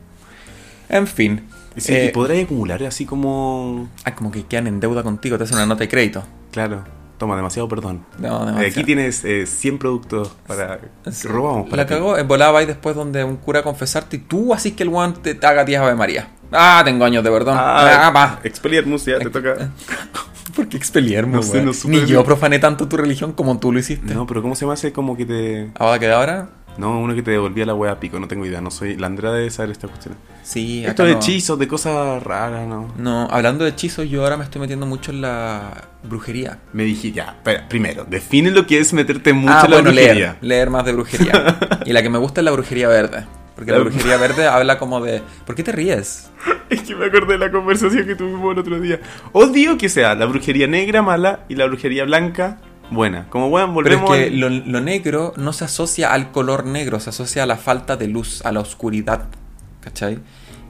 En fin. Y sí, eh, y podrás acumular así como. ah, como que quedan en deuda contigo, te hacen una nota de crédito. Claro, toma demasiado perdón. No, Eh, demasiado. Aquí tienes eh, 100 productos para. Sí. robamos para La ti. cagó, en volaba ahí después donde un cura a confesarte y tú así que el weón te, haga 10 Ave María. Ah, tengo años de perdón. Ah, Ah. Expelliarmus, ya te toca. ¿Por qué expeliermo, No sé, weón? no supe Ni yo profané tanto tu religión como tú lo hiciste. No, pero ¿cómo se llama ese como que te. Ahora que ahora, No, uno que te devolvía la wea a pico, no tengo idea. No soy. La Andrea debe saber esta cuestión. sí, Esto de no. hechizos, de cosas raras, ¿no? No, hablando de hechizos, yo ahora me estoy metiendo mucho en la brujería. Me dije, ya, espera, primero, define lo que es meterte mucho ah, en la bueno, brujería. leer, leer más de brujería. y la que me gusta es la brujería verde. Porque la La- brujería verde habla como de... ¿Por qué te ríes? Es que me acordé de la conversación que tuvimos el otro día. Odio que sea la brujería negra mala y la brujería blanca buena. Como bueno, Pero es volvemos que al- lo, lo negro no se asocia al color negro, se asocia a la falta de luz, a la oscuridad. ¿Cachai?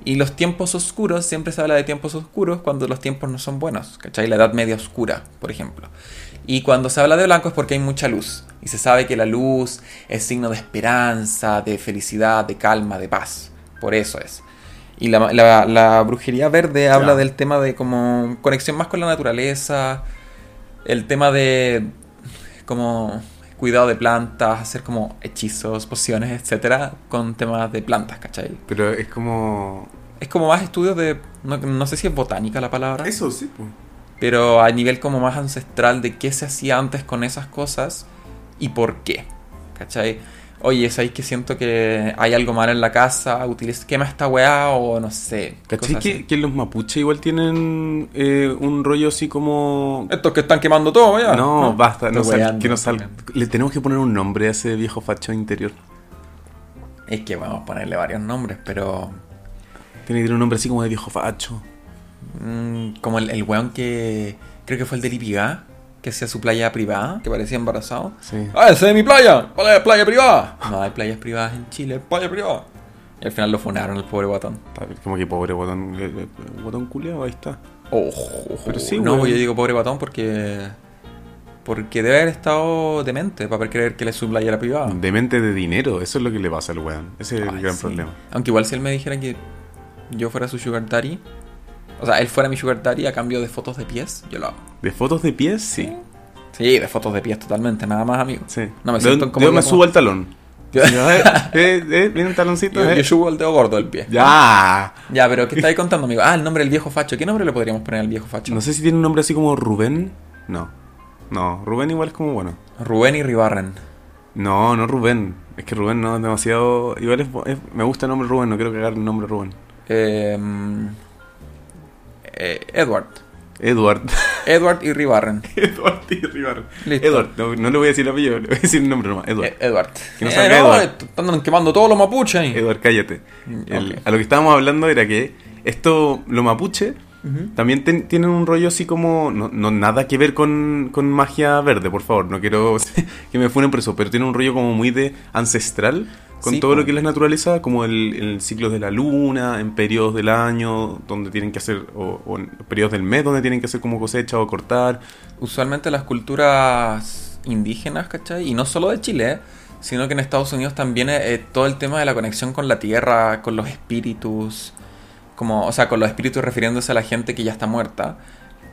Y los tiempos oscuros, siempre se habla de tiempos oscuros cuando los tiempos no son buenos. ¿Cachai? La edad media oscura, por ejemplo. Y cuando se habla de blanco es porque hay mucha luz. Y se sabe que la luz es signo de esperanza, de felicidad, de calma, de paz. Por eso es. Y la, la- la brujería verde habla del tema de como conexión más con la naturaleza, el tema de como cuidado de plantas, hacer como hechizos, pociones, etcétera, con temas de plantas, ¿cachai? Pero es como... Es como más estudios de. No, no sé si es botánica la palabra. Eso sí, pues. Pero a nivel como más ancestral de qué se hacía antes con esas cosas y por qué. ¿Cachai? Oye, ¿sabéis que siento que hay algo mal en la casa? Utiliza, quema esta weá o no sé. ¿Cachai que, que los mapuches igual tienen eh, un rollo así como... Estos que están quemando todo, ya. No, basta, no sal- que no sal-. Le tenemos que poner un nombre a ese viejo facho interior. Es que vamos a ponerle varios nombres, pero. Tiene que tener un nombre así como de viejo facho. mm, como el, el weón que. Creo que fue el de Lipigá, que hacía su playa privada, que parecía embarazado. Sí. ¡Ah, ese es mi playa! ¡Playa, playa privada! No hay playas privadas en Chile, playa privada. Y al final lo funaron el pobre guatón. Como que pobre botón, eh, eh, botón culiao, ahí está. Ojo, Pero sí, no, weón. yo digo pobre guatón porque. Porque debe haber estado demente para haber creer que le sublaya la privada. Demente de dinero, eso es lo que le pasa al weón. Ese es el gran sí. problema. Aunque igual si él me dijera que yo fuera su sugar daddy, o sea, él fuera mi sugar daddy a cambio de fotos de pies, yo lo hago. ¿De fotos de pies? Sí. Sí, de fotos de pies totalmente, nada más, amigo. Sí. No me ¿De siento como dónde me como- subo al talón? Yo, eh, eh, eh, viene un taloncito. yo, eh. yo subo el dedo gordo del pie. Ya. Ya, pero ¿qué estáis contando, amigo? Ah, el nombre del viejo facho. ¿Qué nombre le podríamos poner al viejo facho? No sé si tiene un nombre así como Rubén. No. No, Rubén igual es como bueno. Rubén y Ribarren. No, no Rubén. Es que Rubén no es demasiado. Igual es, es- me gusta el nombre Rubén, no quiero cagar el nombre Rubén. Eh, eh, Edward. Edward. Edward y Ribarren. Edward y Rivar. Listo. Edward, no, no le voy a decir el apellido, le voy a decir el nombre nomás. Edward. Eh, Edward. Que no Eh, salga no, Edward. eh, Andan quemando todos los mapuches ahí. Edward, cállate. El- ok. A lo que estábamos hablando era que esto, lo mapuche, Ujú. también ten- tienen un rollo así como. No, no nada que ver con, con magia verde, por favor. No quiero que me funen por eso, pero tiene un rollo como muy de ancestral con Sí, todo lo que es la naturaleza, como el, el ciclo de la luna, en periodos del año, donde tienen que hacer. O, o en periodos del mes, donde tienen que hacer como cosecha o cortar. Usualmente las culturas indígenas, ¿cachai? Y no solo de Chile, ¿eh? sino que en Estados Unidos también eh, todo el tema de la conexión con la tierra, con los espíritus, como, o sea, con los espíritus refiriéndose a la gente que ya está muerta,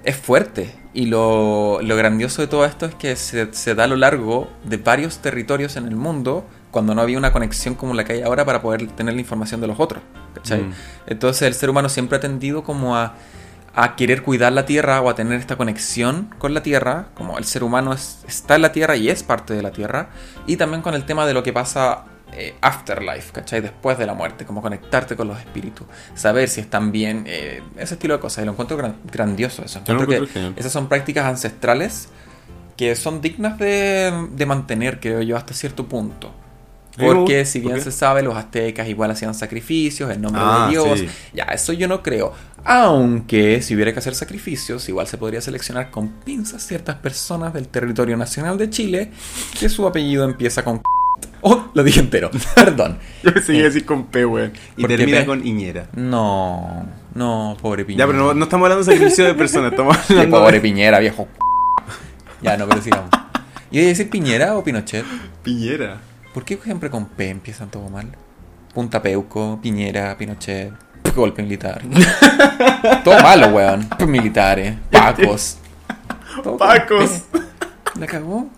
es fuerte. Y lo, lo grandioso de todo esto es que se, se da a lo largo de varios territorios en el mundo cuando no había una conexión como la que hay ahora para poder tener la información de los otros. ¿cachai? Mm. Entonces el ser humano siempre ha tendido como a, a querer cuidar la tierra o a tener esta conexión con la tierra, como el ser humano es- está en la tierra y es parte de la tierra, y también con el tema de lo que pasa eh, afterlife, ¿cachai? Después de la muerte, como conectarte con los espíritus, saber si están bien, eh, ese estilo de cosas, y lo encuentro gran- grandioso eso. Encuentro que encuentro genial. esas son prácticas ancestrales que son dignas de, de mantener, creo yo, hasta cierto punto. Porque si ¿por bien se sabe, los aztecas igual hacían sacrificios en nombre Ah, de Dios. sí. Ya, eso yo no creo. Aunque si hubiera que hacer sacrificios, igual se podría seleccionar con pinzas ciertas personas del territorio nacional de Chile que su apellido empieza con... Oh, lo dije entero. Perdón. Yo pensé que iba a decir con P, weón. Y ¿Por qué termina P? con Iñera. No, no, pobre Piñera. Ya, pero no, no estamos hablando de sacrificio de personas, estamos Qué hablando pobre de Piñera, viejo. Ya, no, pero sigamos. ¿Y decir Piñera o Pinochet? Piñera. ¿Por qué siempre con P empiezan todo mal? Punta Peuco, Piñera, Pinochet, golpe militar. todo malo, weón. Militares, pacos. Todo Pacos. P. La cagó.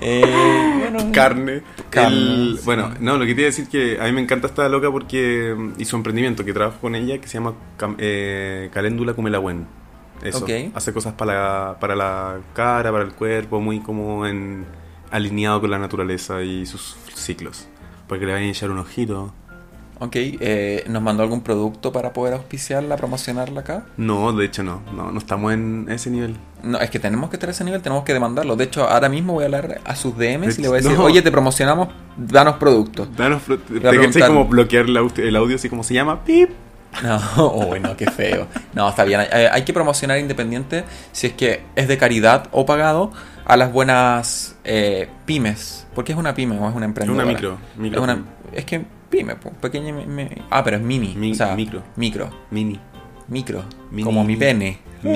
Eh, bueno, Carne. Carne, El- sí. Bueno, no, lo que te iba a decir que a mí me encanta esta loca porque mm, hizo un emprendimiento que trabajo con ella que se llama eh, Caléndula Cumelagüen. Eso. Ok. Hace cosas para la, para la cara, para el cuerpo, muy como en alineado con la naturaleza y sus ciclos. Porque le vayan a echar un ojito. Ok, eh, ¿nos mandó algún producto para poder auspiciarla, promocionarla acá? No, de hecho no. No, no estamos en ese nivel. No, es que tenemos que estar a ese nivel, tenemos que demandarlo. De hecho, ahora mismo voy a hablar a sus DMs y le voy a decir, No. oye, te promocionamos, danos productos. Danos, pro- te preguntar. como bloquear el audio, el audio así como se llama. Pip. No, oh, no, qué feo. No, está bien. Hay, hay que promocionar independiente si es que es de caridad o pagado a las buenas eh, pymes. Porque es una pyme o es una emprendedora. una micro. micro Es, una- es que pyme, po, pequeña. ah, pero es mini. Mi- o sea, micro. Micro. Mini. Micro. Mini. Como mi pene.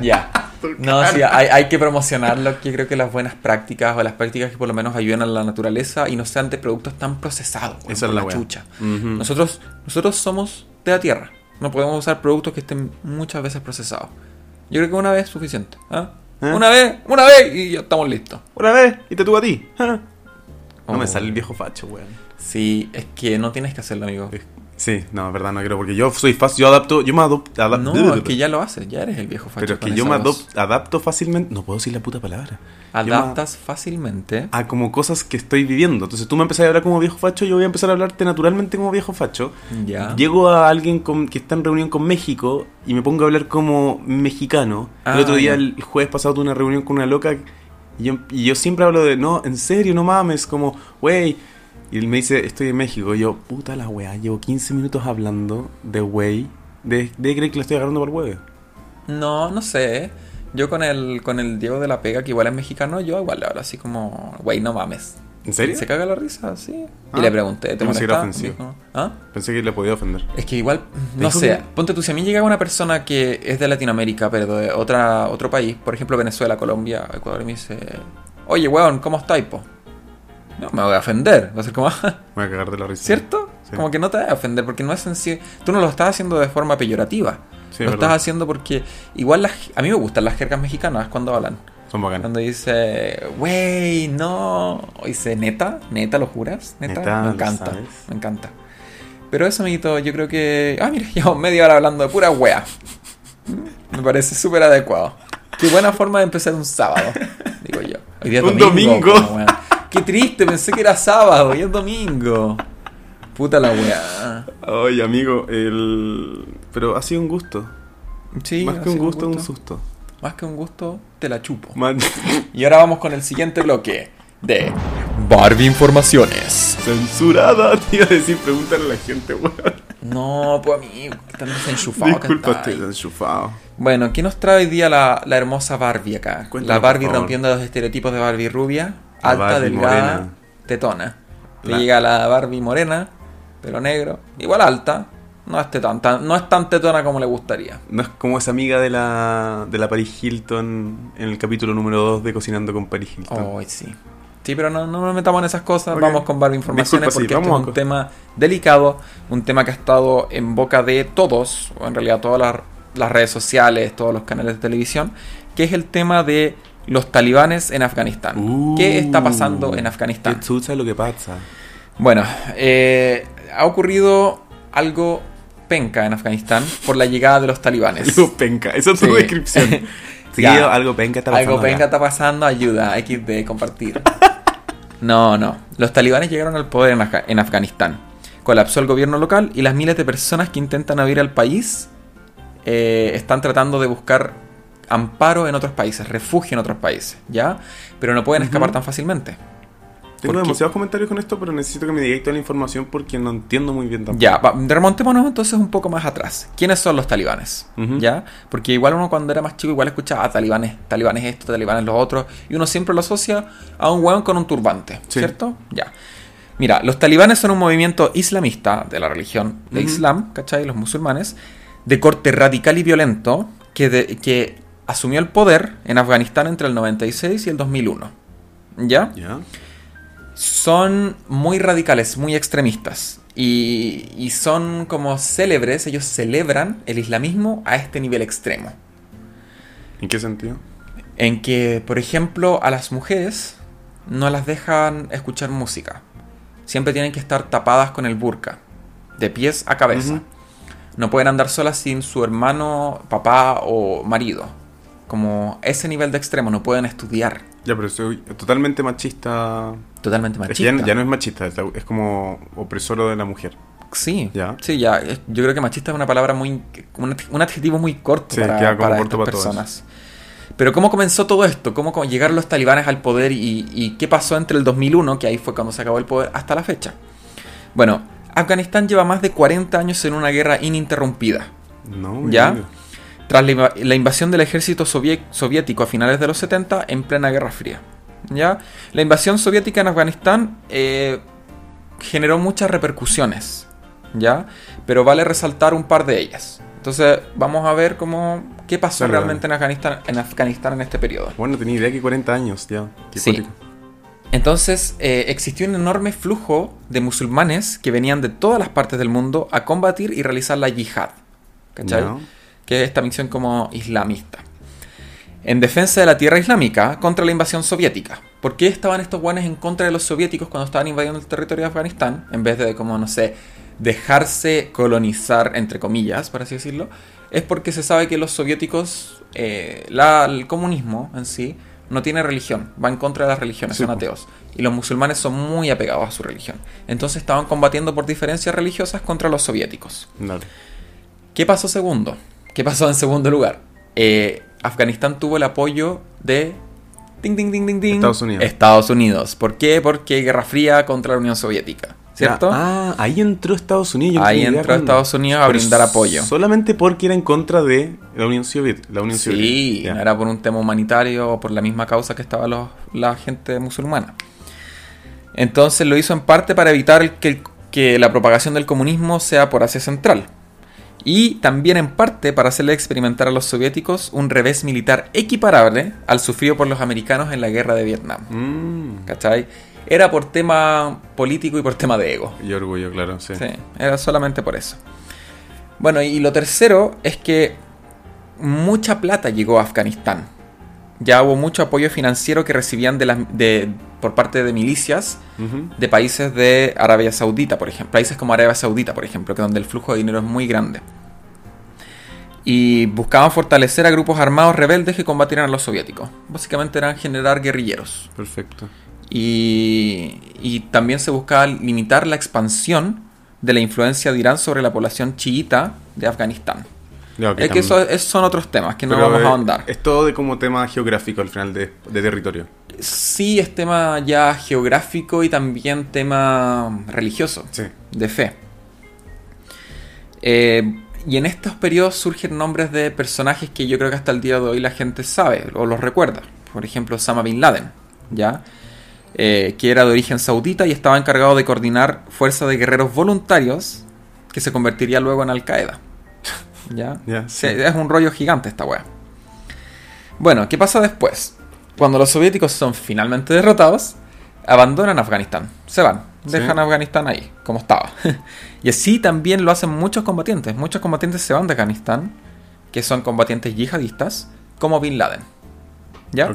Ya. No, sí, hay, hay que promocionar lo que creo que las buenas prácticas o las prácticas que por lo menos ayudan a la naturaleza y no sean de productos tan procesados. Esa es la la chucha. Ujú. Nosotros, nosotros somos de la tierra. No podemos usar productos que estén muchas veces procesados. Yo creo que una vez es suficiente. ¿ah? ¿Eh? Una vez, una vez y ya estamos listos. Una vez y te tuvo a ti. Ah. No me Oh. sale el viejo facho, weón. Sí, es que no tienes que hacerlo, amigo. Sí, no, verdad, no creo, porque yo soy fácil, yo adapto, yo me adopto, No, es que ya lo haces, ya eres el viejo facho. pero es que yo me adop- adapto fácilmente, no puedo decir la puta palabra. Me- Adaptas fácilmente. a como cosas que estoy viviendo. Entonces tú me empezás a hablar como viejo facho, yo voy a empezar a hablarte naturalmente como viejo facho. Ya. Llego a alguien con- que está en reunión con México y me pongo a hablar como mexicano. Ah, el otro día, ya. el jueves pasado, tuve una reunión con una loca y yo, y yo siempre hablo de, no, en serio, no mames, como, wey. Y él me dice, estoy en México. Y yo, puta la weá, llevo 15 minutos hablando de wey. De, de creer que lo estoy agarrando por huevo. No, no sé. Yo con el, con el Diego de la Pega, que igual es mexicano, yo igual le hablo así como, güey, no mames. ¿En serio? Se caga la risa, sí. Ah, y le pregunté, ¿te era molesta? ofensivo. Dijo, ¿Ah? Pensé que le podía ofender. Es que igual, no sé, que- ponte tú, si a mí llega una persona que es de Latinoamérica, pero de otra, otro país, por ejemplo Venezuela, Colombia, Ecuador, y me dice, oye, weón, ¿cómo estás, po? No, me voy a ofender. Va a ser como, Me voy a cagar de la risa. ¿cierto? Sí. Como que no te va a ofender, porque no es en sí, tú no lo estás haciendo de forma peyorativa. Sí, lo verdad. estás haciendo porque igual las, a mí me gustan las jergas mexicanas cuando hablan. Son bacanas. Cuando dice, wey, no. O dice, neta, neta, ¿lo juras? Neta, Neta, me ¿lo encanta. Me encanta. Pero eso, amiguito, yo creo que. Ah, mira, llevamos media hora hablando de pura wea. Me parece súper adecuado. Qué buena forma de empezar un sábado, digo yo. Hoy día Un domingo. domingo. como. Qué triste, pensé que era sábado, hoy es domingo. Puta la wea. Ay, amigo, el... Pero ha sido un gusto. Sí, Más que un gusto, un susto. Más que un gusto, te la chupo. Y ahora vamos con el siguiente bloque de Barbie Informaciones. Censurada, a decir, pregúntale a la gente, weón. No, pues amigo, están desenchufados. que Disculpa, estoy enchufado. Bueno, ¿qué nos trae hoy día la, la hermosa Barbie acá? Cuéntanos, la Barbie rompiendo los estereotipos de Barbie rubia, alta, delgada, morena. tetona. Le La- llega la Barbie morena, pelo negro, igual alta, no es, tetón, tan- no es tan tetona como le gustaría. No es como esa amiga de la, de la Paris Hilton en el capítulo número 2 de Cocinando con Paris Hilton. Ay, sí. Sí, pero no, no nos metamos en esas cosas. Vamos con Barbie Informaciones Disculpa, sí, porque este es un tema delicado, un tema que ha estado en boca de todos, o en realidad todas las, las redes sociales, todos los canales de televisión, que es el tema de los talibanes en Afganistán. Uh, ¿Qué está pasando en Afganistán? Qué lo que pasa. Bueno, eh, ha ocurrido algo penca en Afganistán por la llegada de los talibanes. Algo penca, esa es tu descripción. Ya. Seguido, algo penca está pasando. Algo penca acá. está pasando, ayuda, XD, compartir. No, no. Los talibanes llegaron al poder en, Afga- en Afganistán. Colapsó el gobierno local y las miles de personas que intentan huir al país eh, están tratando de buscar amparo en otros países, refugio en otros países, ¿ya? Pero no pueden escapar tan fácilmente. Tengo demasiados comentarios con esto, pero necesito que me digáis toda la información porque no entiendo muy bien tampoco. Ya, va, remontémonos entonces un poco más atrás. ¿Quiénes son los talibanes? ¿Ya? Porque igual uno cuando era más chico igual escuchaba ah, talibanes, talibanes esto, talibanes lo otro, y uno siempre lo asocia a un hueón con un turbante, Sí. ¿cierto? Ya. Mira, los talibanes son un movimiento islamista de la religión de Ujú. Islam, ¿cachai? Los musulmanes, de corte radical y violento, que, de- que asumió el poder en Afganistán entre el 96 y el 2001. ¿Ya? Son muy radicales, muy extremistas. Y, y son como célebres, ellos celebran el islamismo a este nivel extremo. ¿En qué sentido? En que, por ejemplo, a las mujeres no las dejan escuchar música. Siempre tienen que estar tapadas con el burka, de pies a cabeza. No pueden andar solas sin su hermano, papá o marido. Como ese nivel de extremo, no pueden estudiar. Ya, pero soy totalmente machista. Totalmente Es que machista. ya, ya no es machista, es, como opresor de la mujer. Sí, Ya. sí, ya. Yo creo que machista es una palabra muy. un, adjetivo muy corto Sí, para, queda como para corto estas para todos. personas. Pero ¿cómo comenzó todo esto? ¿Cómo llegaron los talibanes al poder y, y qué pasó entre el 2001, que ahí fue cuando se acabó el poder, hasta la fecha? Bueno, Afganistán lleva más de 40 años en una guerra ininterrumpida. No, ¿Ya? amigo. Tras la, inva- la invasión del ejército soviético a finales de los 70 en plena Guerra Fría. ¿Ya? La invasión soviética en Afganistán eh, generó muchas repercusiones. ¿Ya? Pero vale resaltar un par de ellas. Entonces, vamos a ver cómo qué pasó realmente en Afganistán, en Afganistán en este periodo. Bueno, tenía idea que 40 años ya. Qué Sí. Entonces, eh, existió un enorme flujo de musulmanes que venían de todas las partes del mundo a combatir y realizar la yihad. ¿Cachai? Ya. Que es esta misión como islamista. En defensa de la tierra islámica contra la invasión soviética. ¿Por qué estaban estos guanes en contra de los soviéticos cuando estaban invadiendo el territorio de Afganistán? En vez de, como, no sé, dejarse colonizar, entre comillas, por así decirlo. Es porque se sabe que los soviéticos, eh, la- el comunismo en sí, no tiene religión. Va en contra de las religiones, Sí, son po. ateos. Y los musulmanes son muy apegados a su religión. Entonces estaban combatiendo por diferencias religiosas contra los soviéticos. Dale. ¿Qué pasó segundo? ¿Qué pasó en segundo lugar? Eh, Afganistán tuvo el apoyo de... Ding, ding, ding, ding, ding. Estados Unidos. Estados Unidos. ¿Por qué? Porque Guerra Fría contra la Unión Soviética. ¿Cierto? Ah, ahí entró Estados Unidos. yo Ahí entró. Estados Unidos a Pero brindar apoyo. Solamente porque era en contra de la Unión Soviética. La Unión Sí, Soviética. Ya. no era por un tema humanitario o por la misma causa que estaba los- la gente musulmana. Entonces lo hizo en parte para evitar que, que la propagación del comunismo sea por Asia Central. Y también en parte para hacerle experimentar a los soviéticos un revés militar equiparable al sufrido por los americanos en la guerra de Vietnam. Mm. ¿Cachai? Era por tema político y por tema de ego. Y orgullo, claro, sí. Sí, era solamente por eso. Bueno, y lo tercero es que mucha plata llegó a Afganistán. Ya hubo mucho apoyo financiero que recibían de las, de, por parte de milicias de países de Arabia Saudita, por ejemplo. Países como Arabia Saudita, por ejemplo, que donde el flujo de dinero es muy grande. Y buscaban fortalecer a grupos armados rebeldes que combatieran a los soviéticos. Básicamente eran generar guerrilleros. Perfecto. Y, y también se buscaba limitar la expansión de la influencia de Irán sobre la población chiita de Afganistán. Es que eso, esos son otros temas que no Pero, vamos eh, a ahondar. Es todo de como tema geográfico al final de, de territorio. Sí, es tema ya geográfico y también tema religioso, Sí. de fe. Eh, y en estos periodos surgen nombres de personajes que yo creo que hasta el día de hoy la gente sabe o los recuerda. Por ejemplo, Osama Bin Laden, ¿ya? Eh, que era de origen saudita y estaba encargado de coordinar fuerzas de guerreros voluntarios que se convertiría luego en Al Qaeda. ¿Ya? Sí. Es un rollo gigante esta wea. Bueno, ¿qué pasa después? Cuando los soviéticos son finalmente derrotados, abandonan Afganistán, se van, Sí. dejan Afganistán ahí, como estaba. y así también lo hacen muchos combatientes. Muchos combatientes se van de Afganistán, que son combatientes yihadistas, como Bin Laden. ¿Ya?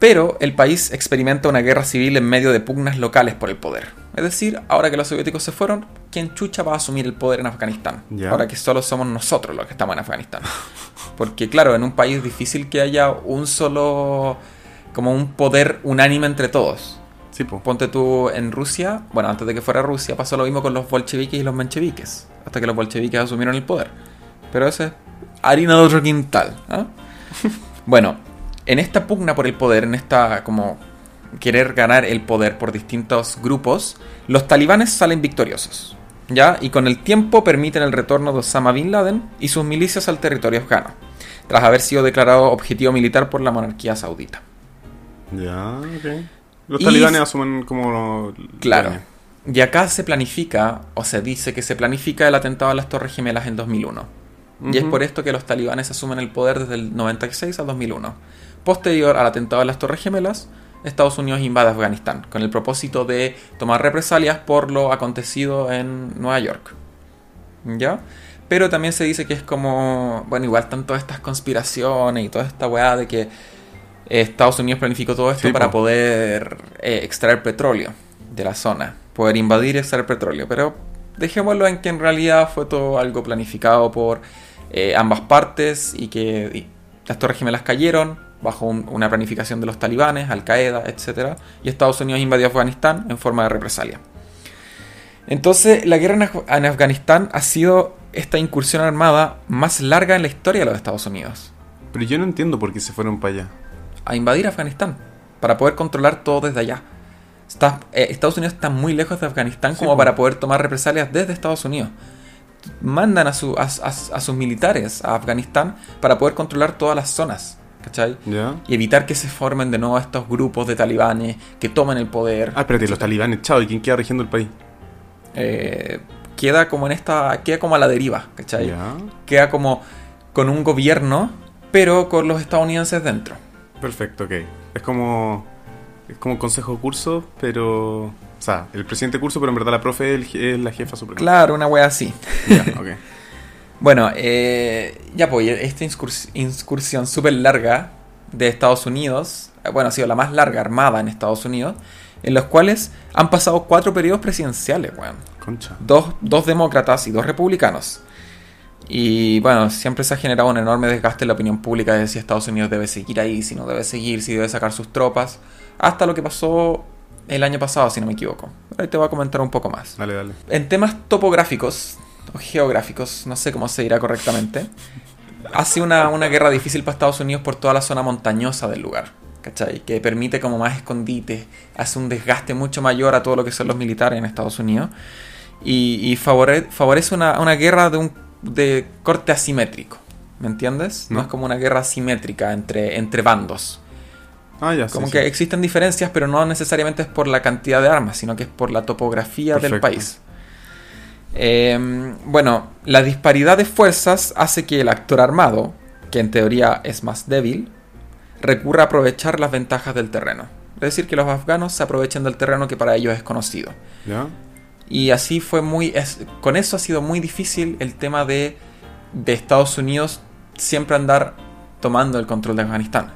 Pero el país experimenta una guerra civil en medio de pugnas locales por el poder. Es decir, ahora que los soviéticos se fueron, ¿quién chucha va a asumir el poder en Afganistán? Ahora que solo somos nosotros los que estamos en Afganistán. Porque claro, en un país es difícil que haya un solo, como un poder unánime entre todos. Sí, po. Ponte tú en Rusia, bueno, antes de que fuera Rusia, pasó lo mismo con los bolcheviques y los mencheviques, hasta que los bolcheviques asumieron el poder. Pero eso es harina de otro quintal. ¿ah? bueno, en esta pugna por el poder, en esta como querer ganar el poder por distintos grupos, los talibanes salen victoriosos. ¿Ya? Y con el tiempo permiten el retorno de Osama Bin Laden y sus milicias al territorio afgano, tras haber sido declarado objetivo militar por la monarquía saudita. Ya, ok. Los Y- talibanes asumen como... Claro. Y acá se planifica, o se dice que se planifica el atentado a las Torres Gemelas en 2001. Y es por esto que los talibanes asumen el poder desde el 96 al 2001. Posterior al atentado a las Torres Gemelas, Estados Unidos invade Afganistán con el propósito de tomar represalias por lo acontecido en Nueva York. ¿Ya? Pero también se dice que es como, bueno, igual están todas estas conspiraciones y toda esta weá de que Estados Unidos planificó todo esto Sí, para po. poder eh, extraer petróleo de la zona, poder invadir y extraer petróleo. Pero dejémoslo en que en realidad fue todo algo planificado por eh, ambas partes y que y las Torres Gemelas cayeron bajo un- una planificación de los talibanes, Al Qaeda, etc. Y Estados Unidos invadió Afganistán en forma de represalia. Entonces, la guerra en, Af- en Afganistán ha sido esta incursión armada más larga en la historia de los Estados Unidos. Pero yo no entiendo por qué se fueron para allá. A invadir Afganistán. Para poder controlar todo desde allá. Está- eh, Estados Unidos está muy lejos de Afganistán Sí, como po. para poder tomar represalias desde Estados Unidos. Mandan a, su- a- a- a sus militares a Afganistán para poder controlar todas las zonas. ¿Cachai? Y evitar que se formen de nuevo estos grupos de talibanes que tomen el poder. Ah, espérate, los talibanes, chao, ¿y quién queda regiendo el país? Eh, queda como en esta. Queda como a la deriva, ¿cachai? Queda como con un gobierno, pero con los estadounidenses dentro. Perfecto, ok. Es como. Es como consejo de curso, pero. O sea, el presidente de curso, pero en verdad la profe es, la jefa suprema. Claro, una wea así. Ya, ok. Bueno, eh, ya pues, esta incurs- incursión súper larga de Estados Unidos, eh, bueno, ha sido la más larga armada en Estados Unidos, en los cuales han pasado cuatro periodos presidenciales, weón. Concha. Dos, dos demócratas y dos republicanos. Y bueno, siempre se ha generado un enorme desgaste en la opinión pública de si Estados Unidos debe seguir ahí, si no debe seguir, si debe sacar sus tropas, hasta lo que pasó el año pasado, si no me equivoco. Ahí te voy a comentar un poco más. Dale, dale. En temas topográficos o geográficos, no sé cómo se dirá correctamente, hace una, una guerra difícil para Estados Unidos por toda la zona montañosa del lugar, ¿cachai? Que permite como más escondites, hace un desgaste mucho mayor a todo lo que son los militares en Estados Unidos y, y favore- favorece una, una guerra de, un, de corte asimétrico, ¿me entiendes? No, No. es como una guerra asimétrica entre, entre bandos. Ah, ya, Como sí. que existen diferencias, pero no necesariamente es por la cantidad de armas, sino que es por la topografía del país. Eh, bueno, la disparidad de fuerzas hace que el actor armado, que en teoría es más débil, recurra a aprovechar las ventajas del terreno. Es decir, que los afganos se aprovechen del terreno que para ellos es conocido. ¿Ya? Y así fue muy. es- con eso ha sido muy difícil el tema de, de Estados Unidos siempre andar tomando el control de Afganistán.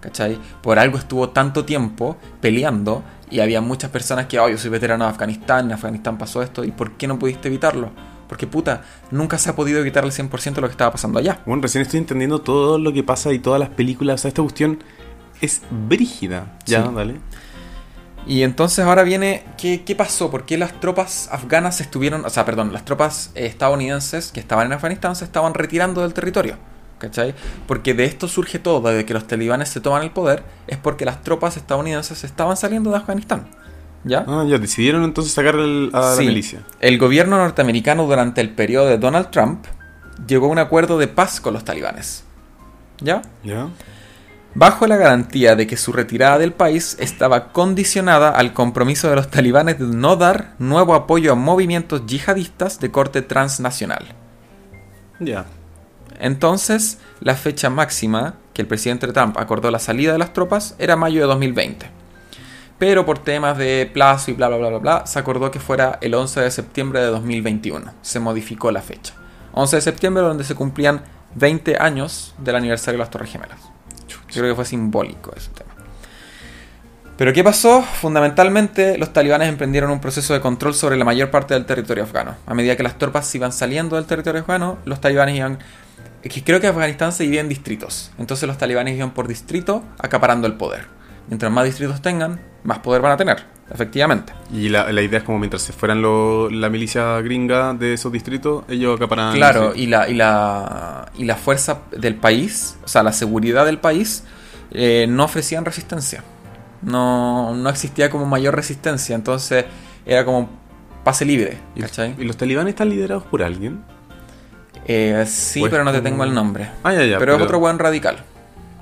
¿Cachai? Por algo estuvo tanto tiempo peleando y había muchas personas que, oh, yo soy veterano de Afganistán, en Afganistán pasó esto, ¿y por qué no pudiste evitarlo? Porque puta, nunca se ha podido evitar al 100% lo que estaba pasando allá. Bueno, recién estoy entendiendo todo lo que pasa y todas las películas. O sea, esta cuestión es brígida. Ya, Sí. dale. Y entonces ahora viene, ¿qué, qué pasó? ¿Por qué las tropas afganas estuvieron, o sea, perdón, las tropas eh, estadounidenses que estaban en Afganistán se estaban retirando del territorio? ¿Cachai? Porque de esto surge todo, de que los talibanes se toman el poder, es porque las tropas estadounidenses estaban saliendo de Afganistán. ¿Ya? Ah, ya, decidieron entonces sacar el- a Sí. la milicia. El gobierno norteamericano durante el periodo de Donald Trump llegó a un acuerdo de paz con los talibanes. ¿Ya? ¿Ya? bajo la garantía de que su retirada del país estaba condicionada al compromiso de los talibanes de no dar nuevo apoyo a movimientos yihadistas de corte transnacional. Ya. Entonces, la fecha máxima que el presidente Trump acordó la salida de las tropas era mayo de 2020. Pero por temas de plazo y bla bla bla bla bla, se acordó que fuera el 11 de septiembre de 2021. Se modificó la fecha. 11 de septiembre donde se cumplían 20 años del aniversario de las Torres Gemelas. Yo creo que fue simbólico ese tema. Pero ¿qué pasó? Fundamentalmente, los talibanes emprendieron un proceso de control sobre la mayor parte del territorio afgano. A medida que las tropas iban saliendo del territorio afgano, los talibanes iban... es que creo que Afganistán se divide en distritos. Entonces los talibanes iban por distrito acaparando el poder. Mientras más distritos tengan, más poder van a tener, efectivamente. Y la, la idea es como mientras se fueran lo- la milicia gringa de esos distritos, ellos acaparan. Claro, y la, y, la, y la fuerza del país, o sea, la seguridad del país, eh, no ofrecían resistencia. No, no existía como mayor resistencia, entonces era como pase libre, ¿Y, ¿cachai? y los talibanes están liderados por alguien? Eh, sí, Pues pero no te como- tengo el nombre. Ah, ya, ya. pero, es otro buen radical.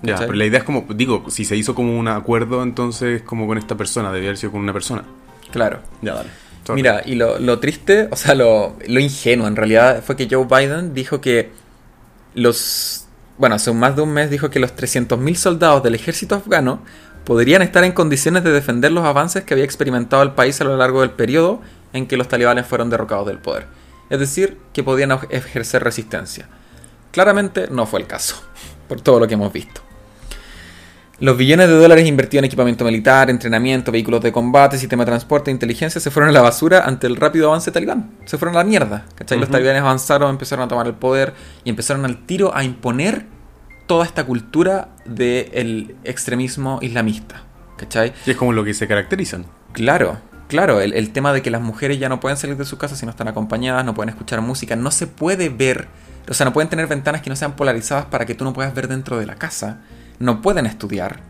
Ya, ¿cachai? pero la idea es como, digo, si se hizo como un acuerdo, entonces como con esta persona, debía haber sido con una persona. Claro. Ya, dale. Sorry. Mira, y lo, lo triste, o sea, lo, lo ingenuo en realidad fue que Joe Biden dijo que los... Bueno, hace más de un mes dijo que los 300.000 soldados del ejército afgano podrían estar en condiciones de defender los avances que había experimentado el país a lo largo del periodo en que los talibanes fueron derrocados del poder. Es decir, que podían ej- ejercer resistencia. Claramente no fue el caso, por todo lo que hemos visto. Los billones de dólares invertidos en equipamiento militar, entrenamiento, vehículos de combate, sistema de transporte e inteligencia se fueron a la basura ante el rápido avance talibán. Se fueron a la mierda. ¿cachai? Los Ujú. talibanes avanzaron, empezaron a tomar el poder y empezaron al tiro a imponer toda esta cultura del extremismo islamista. ¿Cachai? Y es como lo que se caracterizan. Claro, claro, el, el tema de que las mujeres ya no pueden salir de su casa si no están acompañadas, no pueden escuchar música, no se puede ver, o sea, no pueden tener ventanas que no sean polarizadas para que tú no puedas ver dentro de la casa, no pueden estudiar,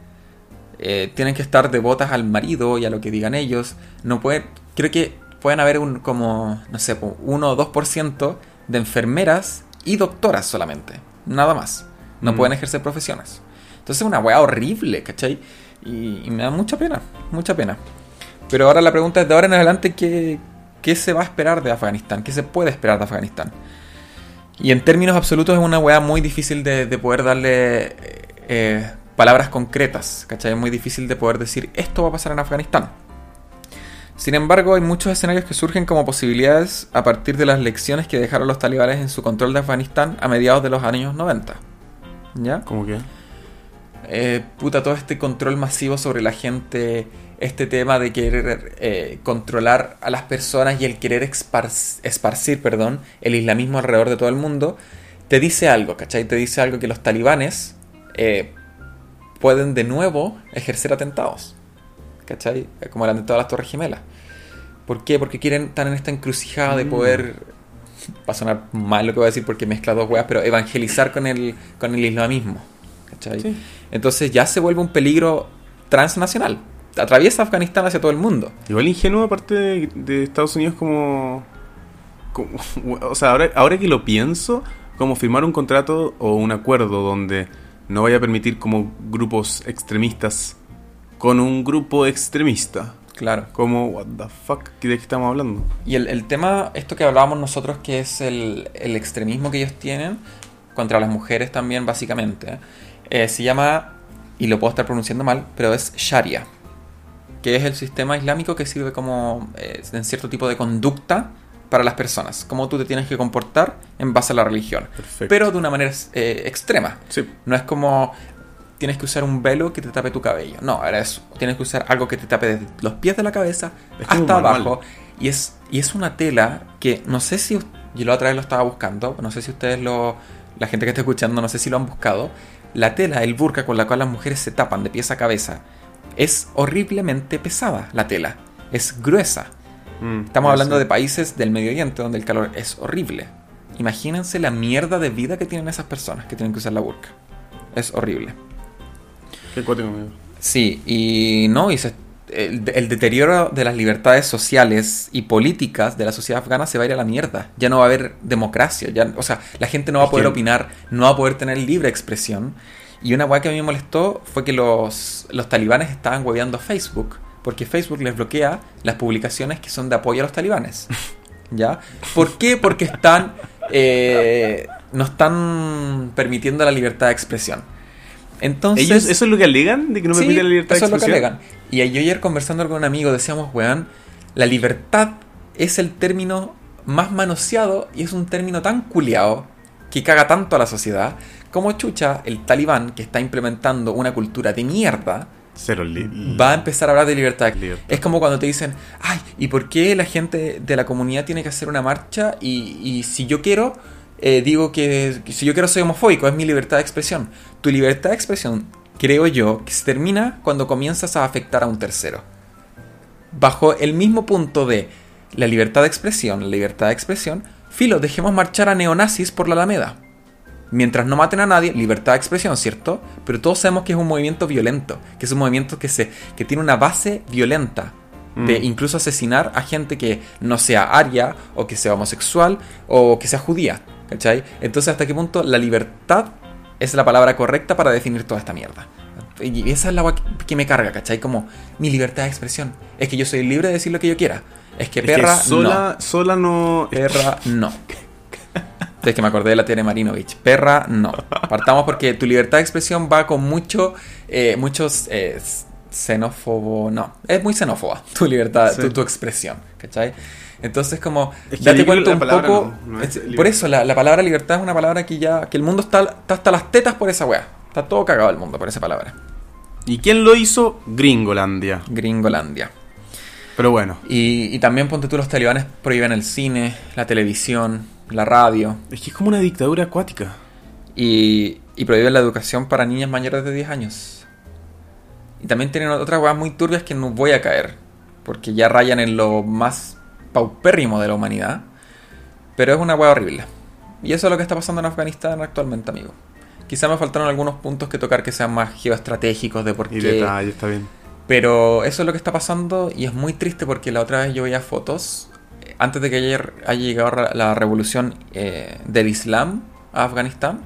eh, tienen que estar devotas al marido y a lo que digan ellos, no pueden, creo que pueden haber un como, no sé, po, 1 o 2% de enfermeras y doctoras solamente, nada más, no Mm. pueden ejercer profesiones. Entonces es una weá horrible, ¿cachai? Y, y me da mucha pena, mucha pena. Pero ahora la pregunta es de ahora en adelante, ¿qué, qué se va a esperar de Afganistán? ¿Qué se puede esperar de Afganistán? Y en términos absolutos es una weá muy difícil de, de poder darle eh, palabras concretas, ¿cachai? Es muy difícil de poder decir esto va a pasar en Afganistán. Sin embargo, hay muchos escenarios que surgen como posibilidades a partir de las lecciones que dejaron los talibanes en su control de Afganistán a mediados de los años 90. ¿Ya? Como que. eh, puta, todo este control masivo sobre la gente, este tema de querer eh, controlar a las personas y el querer espar- esparcir, perdón, el islamismo alrededor de todo el mundo, te dice algo, ¿cachai? Te dice algo que los talibanes eh, pueden de nuevo ejercer atentados, ¿cachai? Como el atentado a las Torres Gemelas. ¿Por qué? Porque quieren estar en esta encrucijada de Mm. poder va a sonar mal lo que voy a decir porque mezcla dos weas, pero evangelizar con el, con el islamismo. ¿cachai? Sí. Entonces ya se vuelve un peligro transnacional. Atraviesa Afganistán hacia todo el mundo. Igual ingenuo aparte de, de Estados Unidos como, como- O sea, ahora, ahora que lo pienso, como firmar un contrato o un acuerdo donde no vaya a permitir como grupos extremistas con un grupo extremista. Claro. Como, what the fuck, ¿de qué estamos hablando? Y el, el tema, esto que hablábamos nosotros, que es el, el extremismo que ellos tienen contra las mujeres también, básicamente, eh, se llama, y lo puedo estar pronunciando mal, pero es Sharia, que es el sistema islámico que sirve como eh, en cierto tipo de conducta para las personas, cómo tú te tienes que comportar en base a la religión, Perfecto. pero de una manera eh, extrema. Sí. No es como tienes que usar un velo que te tape tu cabello. No, ahora es tienes que usar algo que te tape desde los pies de la cabeza Es hasta abajo. Y es, y es una tela que no sé si. Yo la otra vez lo estaba buscando. No sé si ustedes lo. La gente que está escuchando, no sé si lo han buscado. La tela, el burka con la cual las mujeres se tapan de pies a cabeza, es horriblemente pesada. La tela. Es gruesa. Mm, Estamos hablando de países del Medio Oriente donde el calor es horrible. Imagínense la mierda de vida que tienen esas personas que tienen que usar la burka. Es horrible. Qué cuático, amigo. Sí, y no, y se- el, el deterioro de las libertades sociales y políticas de la sociedad afgana se va a ir a la mierda. Ya no va a haber democracia, ya, o sea, la gente no va a poder opinar, no va a poder tener libre expresión. Y una weá que a mí me molestó fue que los, los talibanes estaban hueveando a Facebook, porque Facebook les bloquea las publicaciones que son de apoyo a los talibanes. ¿Ya? ¿Por qué? Porque están. eh, no están permitiendo la libertad de expresión. Entonces. ¿Ellos, ¿Eso es lo que alegan? ¿De que no Sí, la libertad eso de es lo que expresión? alegan. Y yo ayer conversando con un amigo decíamos, weón, la libertad es el término más manoseado y es un término tan culiado que caga tanto a la sociedad como chucha el talibán que está implementando una cultura de mierda Cero va a empezar a hablar de libertad. Libertad. Es como cuando te dicen, ay, ¿y por qué la gente de la comunidad tiene que hacer una marcha? Y, y si yo quiero, eh, digo que, que si yo quiero soy homofóbico, es mi libertad de expresión. Tu libertad de expresión, creo yo, que se termina cuando comienzas a afectar a un tercero. Bajo el mismo punto de la libertad de expresión, la libertad de expresión, filo, dejemos marchar a neonazis por la Alameda. Mientras no maten a nadie, libertad de expresión, ¿cierto? Pero todos sabemos que es un movimiento violento, que es un movimiento que, se, que tiene una base violenta, de Mm. incluso asesinar a gente que no sea aria, o que sea homosexual, o que sea judía, ¿cachai? Entonces, ¿hasta qué punto la libertad es la palabra correcta para definir toda esta mierda? Y esa es la agua que me carga, ¿cachai? Como mi libertad de expresión. Es que yo soy libre de decir lo que yo quiera. Es que Es que perra, sola, sola no. Perra, no. Es que me acordé de la Tere Marinovich. Perra, no. Partamos porque tu libertad de expresión va con mucho, eh, muchos eh, xenófobo. No, es muy xenófoba tu libertad, Sí. tu, tu expresión, ¿cachai? Entonces, como, Es que date cuenta un poco. no, no es es- por eso, la, la palabra libertad es una palabra que ya. que el mundo está, está hasta las tetas por esa weá. Está todo cagado el mundo por esa palabra. ¿Y quién lo hizo? Gringolandia. Gringolandia. Pero bueno, Y, y también, ponte tú, los talibanes prohíben el cine, la televisión, la radio. es que es como una dictadura acuática. y, y prohíben la educación para niñas mayores de 10 años. Y también tienen otras weas muy turbias que no voy a caer, porque ya rayan en lo más paupérrimo de la humanidad. Pero es una wea horrible. Y eso es lo que está pasando en Afganistán actualmente, amigo. Quizá me faltaron algunos puntos que tocar que sean más geoestratégicos de por Y qué. detalle, está bien. Pero eso es lo que está pasando y es muy triste porque la otra vez yo veía fotos, antes de que ayer haya llegado la revolución eh, del Islam a Afganistán,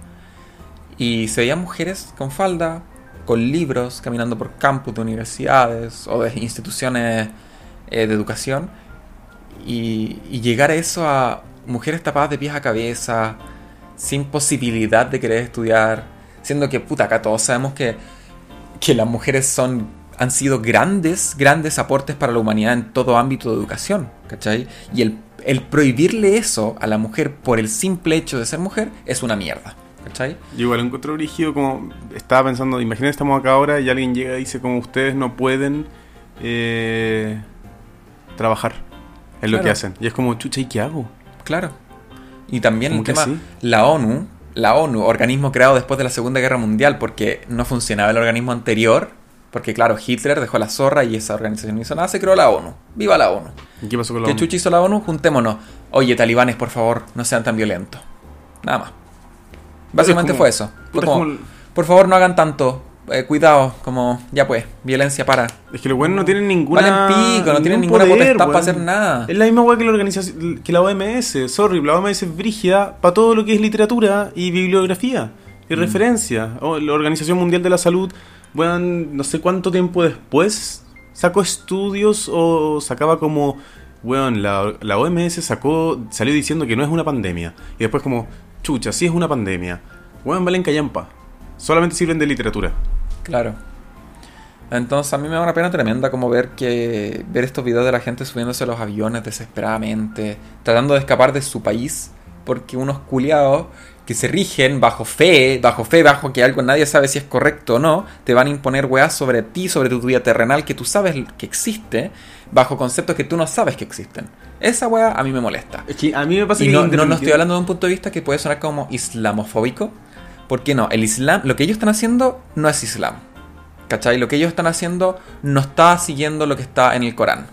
y se veían mujeres con falda, con libros, caminando por campus de universidades o de instituciones eh, de educación, y, y llegar a eso a mujeres tapadas de pies a cabeza, sin posibilidad de querer estudiar, siendo que, puta, acá todos sabemos que que las mujeres son han sido grandes, grandes aportes para la humanidad en todo ámbito de educación, ¿cachai? Y el, el prohibirle eso a la mujer por el simple hecho de ser mujer es una mierda, ¿cachai? Yo igual lo encontré brígido como estaba pensando, imagínate estamos acá ahora y alguien llega y dice como ustedes no pueden eh, trabajar en lo Claro. que hacen. Y es como, chucha, ¿y qué hago? Claro. Y también el ¿Cómo que tema, sí? la ONU, la ONU, organismo creado después de la Segunda Guerra Mundial porque no funcionaba el organismo anterior, porque claro, Hitler dejó la zorra y esa organización no hizo nada, se creó la ONU. ¡Viva la ONU! ¿Y qué pasó con la ¿Qué ONU? chucha hizo la ONU? Juntémonos. Oye, talibanes, por favor, no sean tan violentos. Nada más. Básicamente como- fue eso. Fue como, por favor, no hagan tanto. Eh, cuidado, como, ya pues, violencia para. Es que los buenos no tienen ninguna. Valen pico, no tienen ninguna poder, potestad para hacer nada. Es la misma weá que la organización, que la OMS. Sorry, la OMS es brígida para todo lo que es literatura y bibliografía y Mm. referencia. O la Organización Mundial de la Salud weón, no sé cuánto tiempo después sacó estudios o sacaba como, weón, la, la OMS sacó, salió diciendo que no es una pandemia. Y después como, chucha, sí es una pandemia. Weón, valen callampa. Solamente sirven de literatura. Claro. Entonces a mí me da una pena tremenda como ver que ver estos videos de la gente subiéndose a los aviones desesperadamente, tratando de escapar de su país, porque unos culiados que se rigen bajo fe, bajo fe, bajo que algo nadie sabe si es correcto o no, te van a imponer weas sobre ti, sobre tu vida terrenal que tú sabes que existe, bajo conceptos que tú no sabes que existen. Esa wea a mí me molesta. Es que a mí me pasa Y no, no, no estoy hablando de un punto de vista que puede sonar como islamofóbico. Porque no, el islam, lo que ellos están haciendo no es islam. ¿Cachai? Lo que ellos están haciendo no está siguiendo lo que está en el Corán.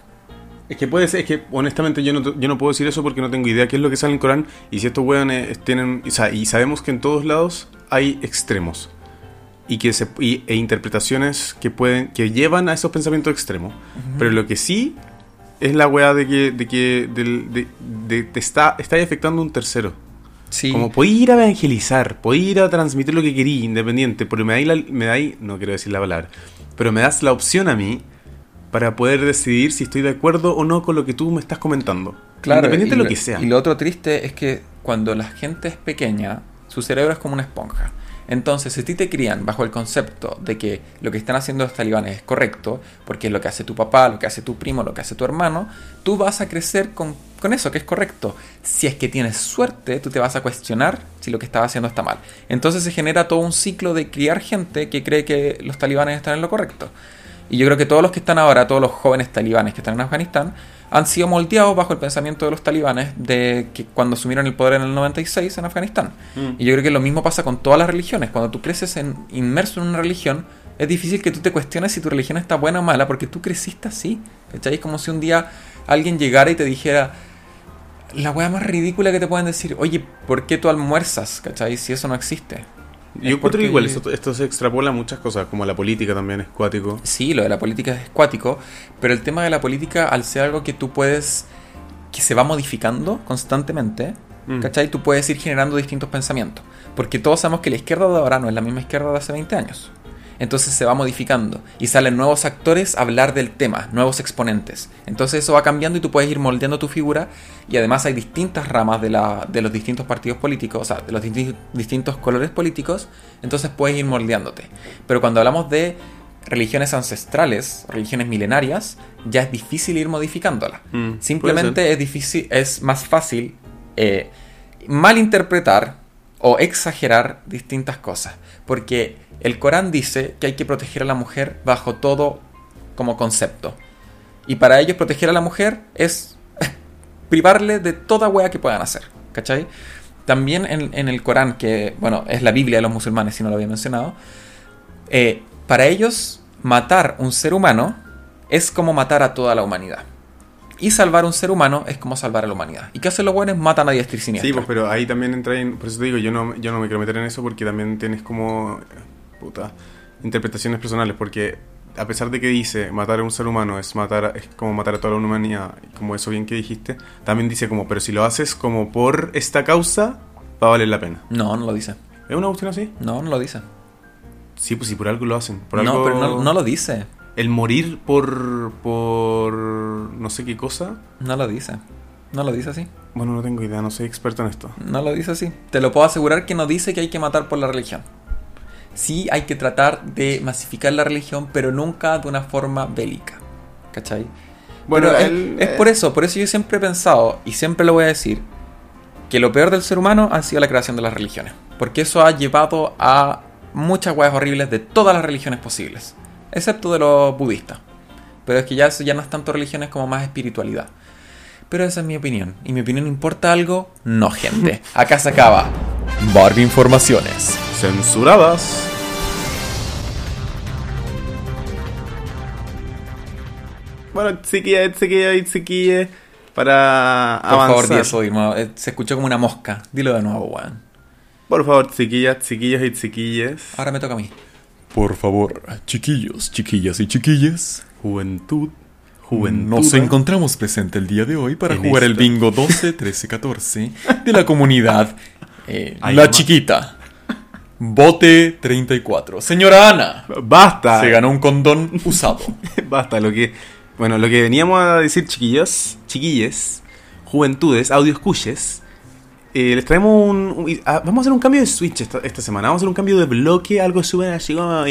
Es que puede ser, es que honestamente yo no, yo no puedo decir eso porque no tengo idea qué es lo que sale en el Corán y si estos weones tienen, o sea, y sabemos que en todos lados hay extremos y que se y- e interpretaciones que pueden que llevan a esos pensamientos extremos, pero lo que sí es la weá de que de que de, de- te está está afectando un tercero. Sí. Como podéis ir a evangelizar, podéis ir a transmitir lo que querí, independiente, pero me dais, me no quiero decir la palabra, pero me das la opción a mí para poder decidir si estoy de acuerdo o no con lo que tú me estás comentando. Claro, independiente de lo lo- que sea. Y lo otro triste es que cuando la gente es pequeña, su cerebro es como una esponja. Entonces, si a ti te crían bajo el concepto de que lo que están haciendo los talibanes es correcto, porque es lo que hace tu papá, lo que hace tu primo, lo que hace tu hermano, tú vas a crecer con, con eso, que es correcto. Si es que tienes suerte, tú te vas a cuestionar si lo que estás haciendo está mal. Entonces se genera todo un ciclo de criar gente que cree que los talibanes están en lo correcto. Y yo creo que todos los que están ahora, todos los jóvenes talibanes que están en Afganistán, han sido moldeados bajo el pensamiento de los talibanes de que cuando asumieron el poder en el 96 en Afganistán. Mm. Y yo creo que lo mismo pasa con todas las religiones. Cuando tú creces en, inmerso en una religión, es difícil que tú te cuestiones si tu religión está buena o mala, porque tú creciste así. ¿Cachai? Es como si un día alguien llegara y te dijera la wea más ridícula que te pueden decir, oye, ¿por qué tú almuerzas? ¿Cachai? Si eso no existe. Yo Es encuentro porque- igual, esto, esto se extrapola a muchas cosas, como la política también es cuático. Sí, lo de la política es cuático, pero el tema de la política, al ser algo que tú puedes, que se va modificando constantemente, Mm. ¿cachai? Tú puedes ir generando distintos pensamientos. Porque todos sabemos que la izquierda de ahora no es la misma izquierda de hace 20 años. Entonces se va modificando y salen nuevos actores a hablar del tema, nuevos exponentes. Entonces eso va cambiando y tú puedes ir moldeando tu figura y además hay distintas ramas de, la, de los distintos partidos políticos, o sea, de los disti- distintos colores políticos, entonces puedes ir moldeándote. Pero cuando hablamos de religiones ancestrales, religiones milenarias, ya es difícil ir modificándolas. Mm, Simplemente es difícil, es más fácil eh, malinterpretar o exagerar distintas cosas. Porque el Corán dice que hay que proteger a la mujer bajo todo como concepto. Y para ellos proteger a la mujer es privarle de toda wea que puedan hacer. ¿Cachai? También en, el Corán, que bueno, es la Biblia de los musulmanes, si no lo había mencionado, eh, para ellos matar un ser humano es como matar a toda la humanidad. Y salvar un ser humano es como salvar a la humanidad. ¿Y qué hacen los buenos? Matan a diestra y Sí, pues, pero ahí también entra en... Por eso te digo, yo no, yo no me quiero meter en eso porque también tienes como... Puta, interpretaciones personales, porque a pesar de que dice matar a un ser humano es matar a- es como matar a toda la humanidad, como eso bien que dijiste, también dice como, pero si lo haces como por esta causa, va a valer la pena. No, no lo dice. ¿Es una cuestión así? No, no lo dice. Sí, pues si por algo lo hacen. Por no, algo... pero no, no lo dice. El morir por... por... no sé qué cosa. No lo dice. No lo dice así. Bueno, no tengo idea, no soy experto en esto. No lo dice así. Te lo puedo asegurar que no dice que hay que matar por la religión. Sí hay que tratar de masificar la religión, pero nunca de una forma bélica. ¿Cachai? Bueno, es- es, por eso, por eso yo siempre he pensado, y siempre lo voy a decir, que lo peor del ser humano ha sido la creación de las religiones. Porque eso ha llevado a muchas weas horribles de todas las religiones posibles. Excepto de los budistas. Pero es que ya eso ya no es tanto religiones como más espiritualidad. Pero esa es mi opinión. ¿Y mi opinión importa algo? No, gente. Acá se acaba. Barbie Informaciones. Censuradas. Bueno, chiquilla, chiquilla y chiquille, para Por favor, di eso. Eh, Se escuchó como una mosca. Dilo de nuevo, weón. Por favor, chiquillas, chiquillos y chiquilles. Ahora me toca a mí. Por favor, chiquillos, chiquillas y chiquillas, Juventud, juventud. nos encontramos presente el día de hoy para En jugar el bingo 12, 13, 14 de la comunidad Eh, Ay, La Chiquita. Bote 34. Señora Ana. Basta. Se ganó un condón usado. Basta, lo que. Bueno, lo que veníamos a decir, chiquillos, chiquilles, juventudes, audio escuches. eh, les traemos un. un- ah, vamos a hacer un cambio de switch esta, esta semana. Vamos a hacer un cambio de bloque, algo súper así como.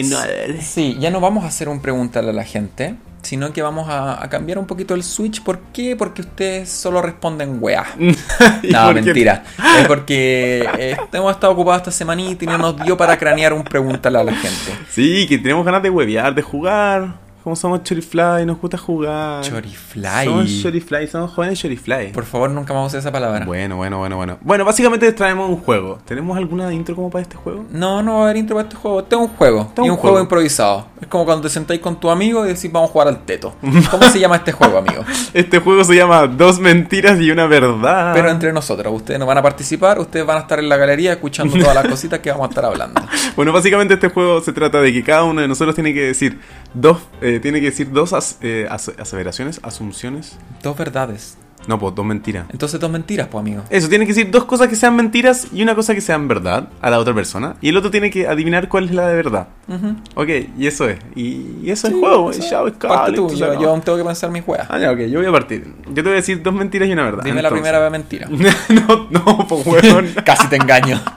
Sí, ya no vamos a hacer un preguntarle a la gente, sino que vamos a, a cambiar un poquito el switch. ¿Por qué? Porque ustedes solo responden weá. ¿Y No, mentira. Es porque eh, hemos estado ocupados esta semanita y no nos dio para cranear un preguntarle a la gente. Sí, que tenemos ganas de huevear, de jugar. Como somos Chorifly, nos gusta jugar. Chorifly. Somos Chorifly, somos jóvenes Chorifly. Por favor, nunca más use esa palabra. Bueno, bueno, bueno, bueno. Bueno, básicamente traemos un juego. ¿Tenemos alguna intro como para este juego? No, no va a haber intro para este juego. Es un juego. Es y un un juego juego. improvisado. Es como cuando te sentáis con tu amigo y decís vamos a jugar al teto. ¿Cómo se llama este juego, amigo? Este juego se llama Dos mentiras y una verdad. Pero entre nosotros, ustedes no van a participar, ustedes van a estar en la galería escuchando todas las cositas que vamos a estar hablando. Bueno, básicamente este juego se trata de que cada uno de nosotros tiene que decir dos, eh, tiene que decir dos as- eh, as- aseveraciones, asunciones. Dos verdades. No, pues dos mentiras. Entonces dos mentiras, pues amigo. Eso, tiene que decir dos cosas que sean mentiras y una cosa que sean verdad a la otra persona. Y el otro tiene que adivinar cuál es la de verdad. Ujú. Ok, y eso es. Y, y eso es el juego. eso. y chao, es Parte cable, tú, yo, yo ¿no? aún tengo que pensar mis weas. Ah, ya, ok, yo voy a partir. Yo te voy a decir dos mentiras y una verdad. Dime la primera mentira. no, no, pues weón. Casi te engaño.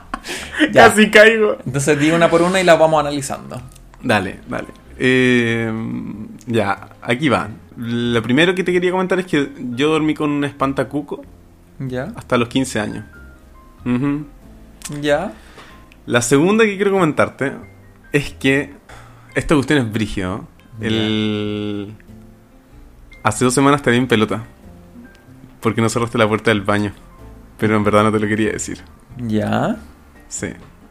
Ya. Casi caigo. Entonces di una por una y la vamos analizando. Dale, dale. Eh, ya, aquí va. Lo primero que te quería comentar es que yo dormí con un espantacuco ¿Ya? hasta los 15 años. ¿Ya? La segunda que quiero comentarte es que esta cuestión es brígido. El... Hace dos semanas te vi en pelota. Porque no cerraste la puerta del baño. Pero en verdad no te lo quería decir. ¿Ya? Sí.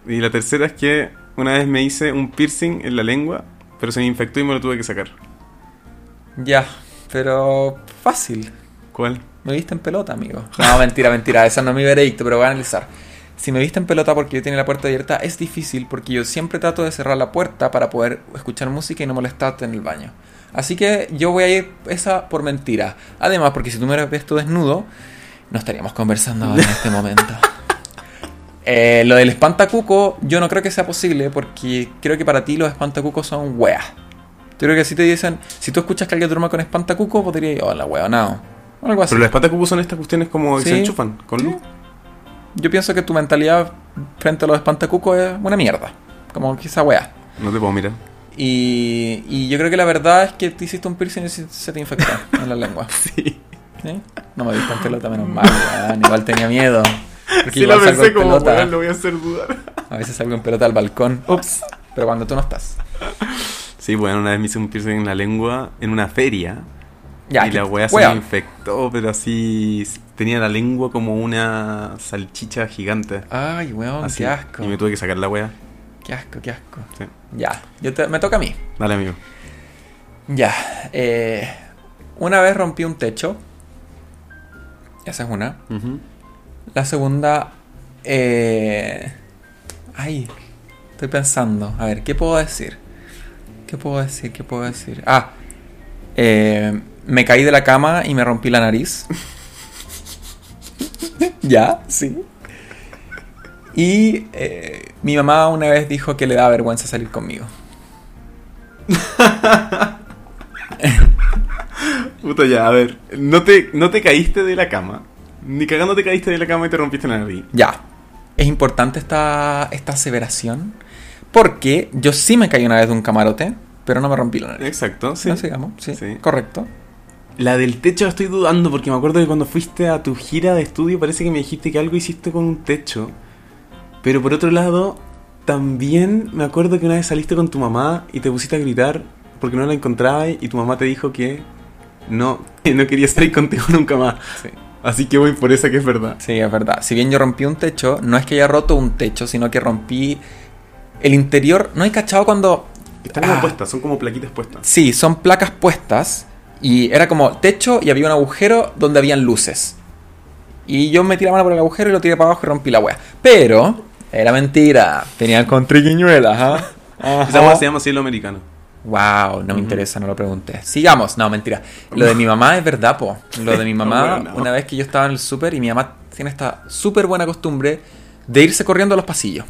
Y la tercera es que una vez me hice un piercing en la lengua, pero se me infectó y me lo tuve que sacar. Ya. Pero fácil. ¿Cuál? Me viste en pelota, amigo. No, mentira, mentira. Esa no es mi veredicto, pero voy a analizar. Si me viste en pelota porque yo tenía la puerta abierta, es difícil porque yo siempre trato de cerrar la puerta para poder escuchar música y no molestarte en el baño. Así que yo voy a ir esa por mentira. Además, porque si tú me hubieras visto desnudo, no estaríamos conversando ahora en este momento. Eh, lo del espantacuco, yo no creo que sea posible porque creo que para ti los espantacucos son weas. Yo creo que si te dicen, si tú escuchas que alguien duerma con espantacuco, podría ir, hola wea, no. Algo así. Pero los espantacucos son estas cuestiones como que Sí. se enchufan con luz. Yo pienso que tu mentalidad frente a los espantacucos es una mierda. Como que esa wea. No te puedo mirar. Y, y yo creo que la verdad es que te hiciste un piercing y se te infectó en la lengua. Sí. ¿Sí? No me viste en pelota, menos mal. Igual tenía miedo. Porque Sí, igual lo salgo pensé en como, pelota. lo voy a hacer dudar. A veces salgo en pelota al balcón. Ups. Pero cuando tú no estás. Sí, bueno, una vez me hice un piercing en la lengua en una feria. Ya, y la weá se me infectó, pero así tenía la lengua como una salchicha gigante. Ay, weón, Así. qué asco. Y me tuve que sacar la weá. Qué asco, qué asco. Sí. Ya, yo te- me toca a mí. Dale, amigo. Ya. eh, una vez rompí un techo. Esa es una. Ujú. La segunda. Eh... Ay, estoy pensando. A ver, ¿qué puedo decir? ¿Qué puedo decir? ¿Qué puedo decir? Ah, eh, me caí de la cama y me rompí la nariz. ¿Ya? Sí. Y eh, mi mamá una vez dijo que le da vergüenza salir conmigo. Puta ya, a ver. No te, no te caíste de la cama. Ni cagando te caíste de la cama y te rompiste la nariz. Ya. Es importante esta, esta aseveración. Porque yo sí me caí una vez de un camarote, pero no me rompí la nariz. Exacto, sí. No sigamos, sí, Sí. correcto. La del techo estoy dudando porque me acuerdo que cuando fuiste a tu gira de estudio parece que me dijiste que algo hiciste con un techo. Pero por otro lado, también me acuerdo que una vez saliste con tu mamá y te pusiste a gritar porque no la encontrabas y tu mamá te dijo que no, que no quería salir contigo nunca más. Sí. Así que voy por esa que es verdad. Sí, es verdad. Si bien yo rompí un techo, no es que haya roto un techo, sino que rompí el interior. ¿No hay cachado cuando.? Están como Ah. puestas, son como plaquitas puestas. Sí, son placas puestas. Y era como techo y había un agujero donde habían luces. Y yo metí la mano por el agujero y lo tiré para abajo y rompí la wea. Pero, era mentira. Tenían con triquiñuelas, ¿ah? Hueá se llama cielo americano. Wow, no me interesa, no lo pregunté. Sigamos, no, mentira. Lo de mi mamá es verdad, po. Lo de mi mamá, Bueno. una vez que yo estaba en el súper y mi mamá tiene esta súper buena costumbre de irse corriendo a los pasillos.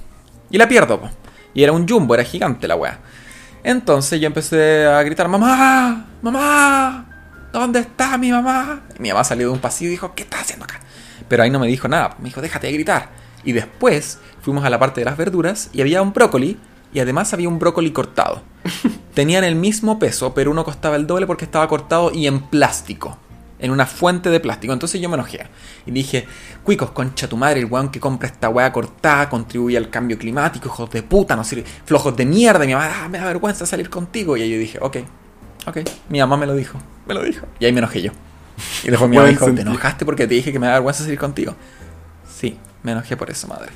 Y la pierdo, po. Y era un jumbo, era gigante la weá. Entonces yo empecé a gritar, mamá, mamá, ¿dónde está mi mamá? Y mi mamá salió de un pasillo y dijo, ¿qué estás haciendo acá? Pero ahí no me dijo nada, me dijo, déjate de gritar. Y después fuimos a la parte de las verduras y había un brócoli y además había un brócoli cortado. Tenían el mismo peso, pero uno costaba el doble porque estaba cortado y en plástico. En una fuente de plástico. Entonces yo me enojé. Y dije, cuicos, concha tu madre, el weón que compra esta weá cortada contribuye al cambio climático, hijos de puta, no sirve. Flojos de mierda. Y mi mamá, ah, me da vergüenza salir contigo. Y ahí yo dije, ok, ok. Mi mamá me lo dijo, me lo dijo. Y ahí me enojé yo. Y después mi mamá dijo, ¿te enojaste porque te dije que me da vergüenza salir contigo? Sí, me enojé por eso, madre.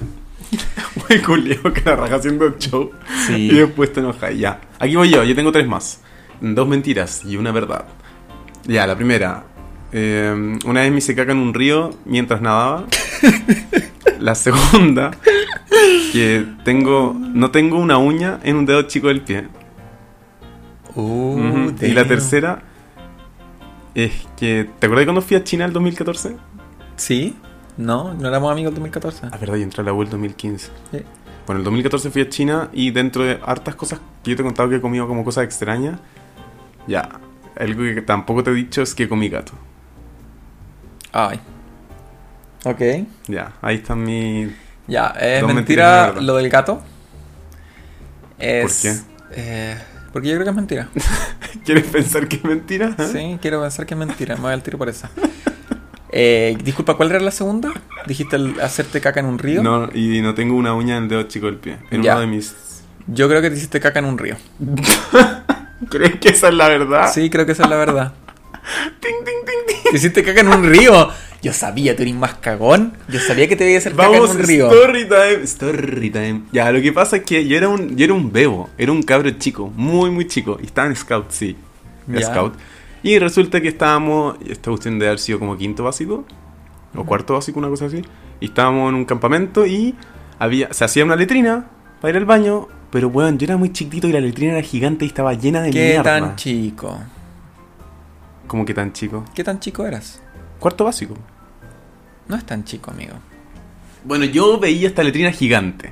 Muy culiao que la raja haciendo show. Sí. Y después te enojas. Ya. Aquí voy yo. Yo tengo tres más. Dos mentiras y una verdad. Ya, la primera. Eh, una vez me hice caca en un río mientras nadaba. La segunda. Que tengo. No tengo una uña en un dedo chico del pie. Uh. Y la tercera. Es que. ¿Te acuerdas cuando fui a China el 2014? ¿Sí? No, no éramos amigos en 2014. Ah, verdad, yo entré a la U el 2015. Sí. Bueno, el 2014 fui a China y dentro de hartas cosas que yo te he contado que he comido como cosas extrañas, ya, algo que tampoco te he dicho es que comí gato. Ay. Ok. Ya, ahí está mi... Ya, es y mentira lo del gato. Es, qué? eh, porque yo creo que es mentira. ¿Quieres pensar que es mentira? ¿Eh? Sí, quiero pensar que es mentira. Me voy al tiro por esa. Eh, disculpa, ¿cuál era la segunda? Dijiste el hacerte caca en un río. No, y no tengo una uña en el dedo chico del pie. En Ya. uno de mis... Yo creo que te hiciste caca en un río. ¿Crees que esa es la verdad? Sí, creo que esa es la verdad. Ting, ting, ting, ting. Te hiciste caca en un río. Yo sabía, tú eres más cagón. Yo sabía que te iba a hacer caca en un río. story time, story time. Ya, lo que pasa es que yo era un, yo era un bebo, era un cabro chico, muy, muy chico. Y estaba en Scout, sí. era. Scout. Y resulta que estábamos, esta cuestión de haber sido como quinto básico, o cuarto básico, una cosa así. Y estábamos en un campamento y había, se hacía una letrina para ir al baño. Pero bueno, yo era muy chiquitito y la letrina era gigante y estaba llena de ¿Qué mierda. tan chico? como que tan chico? ¿Qué tan chico eras? Cuarto básico. No es tan chico, amigo. Bueno, yo veía esta letrina gigante.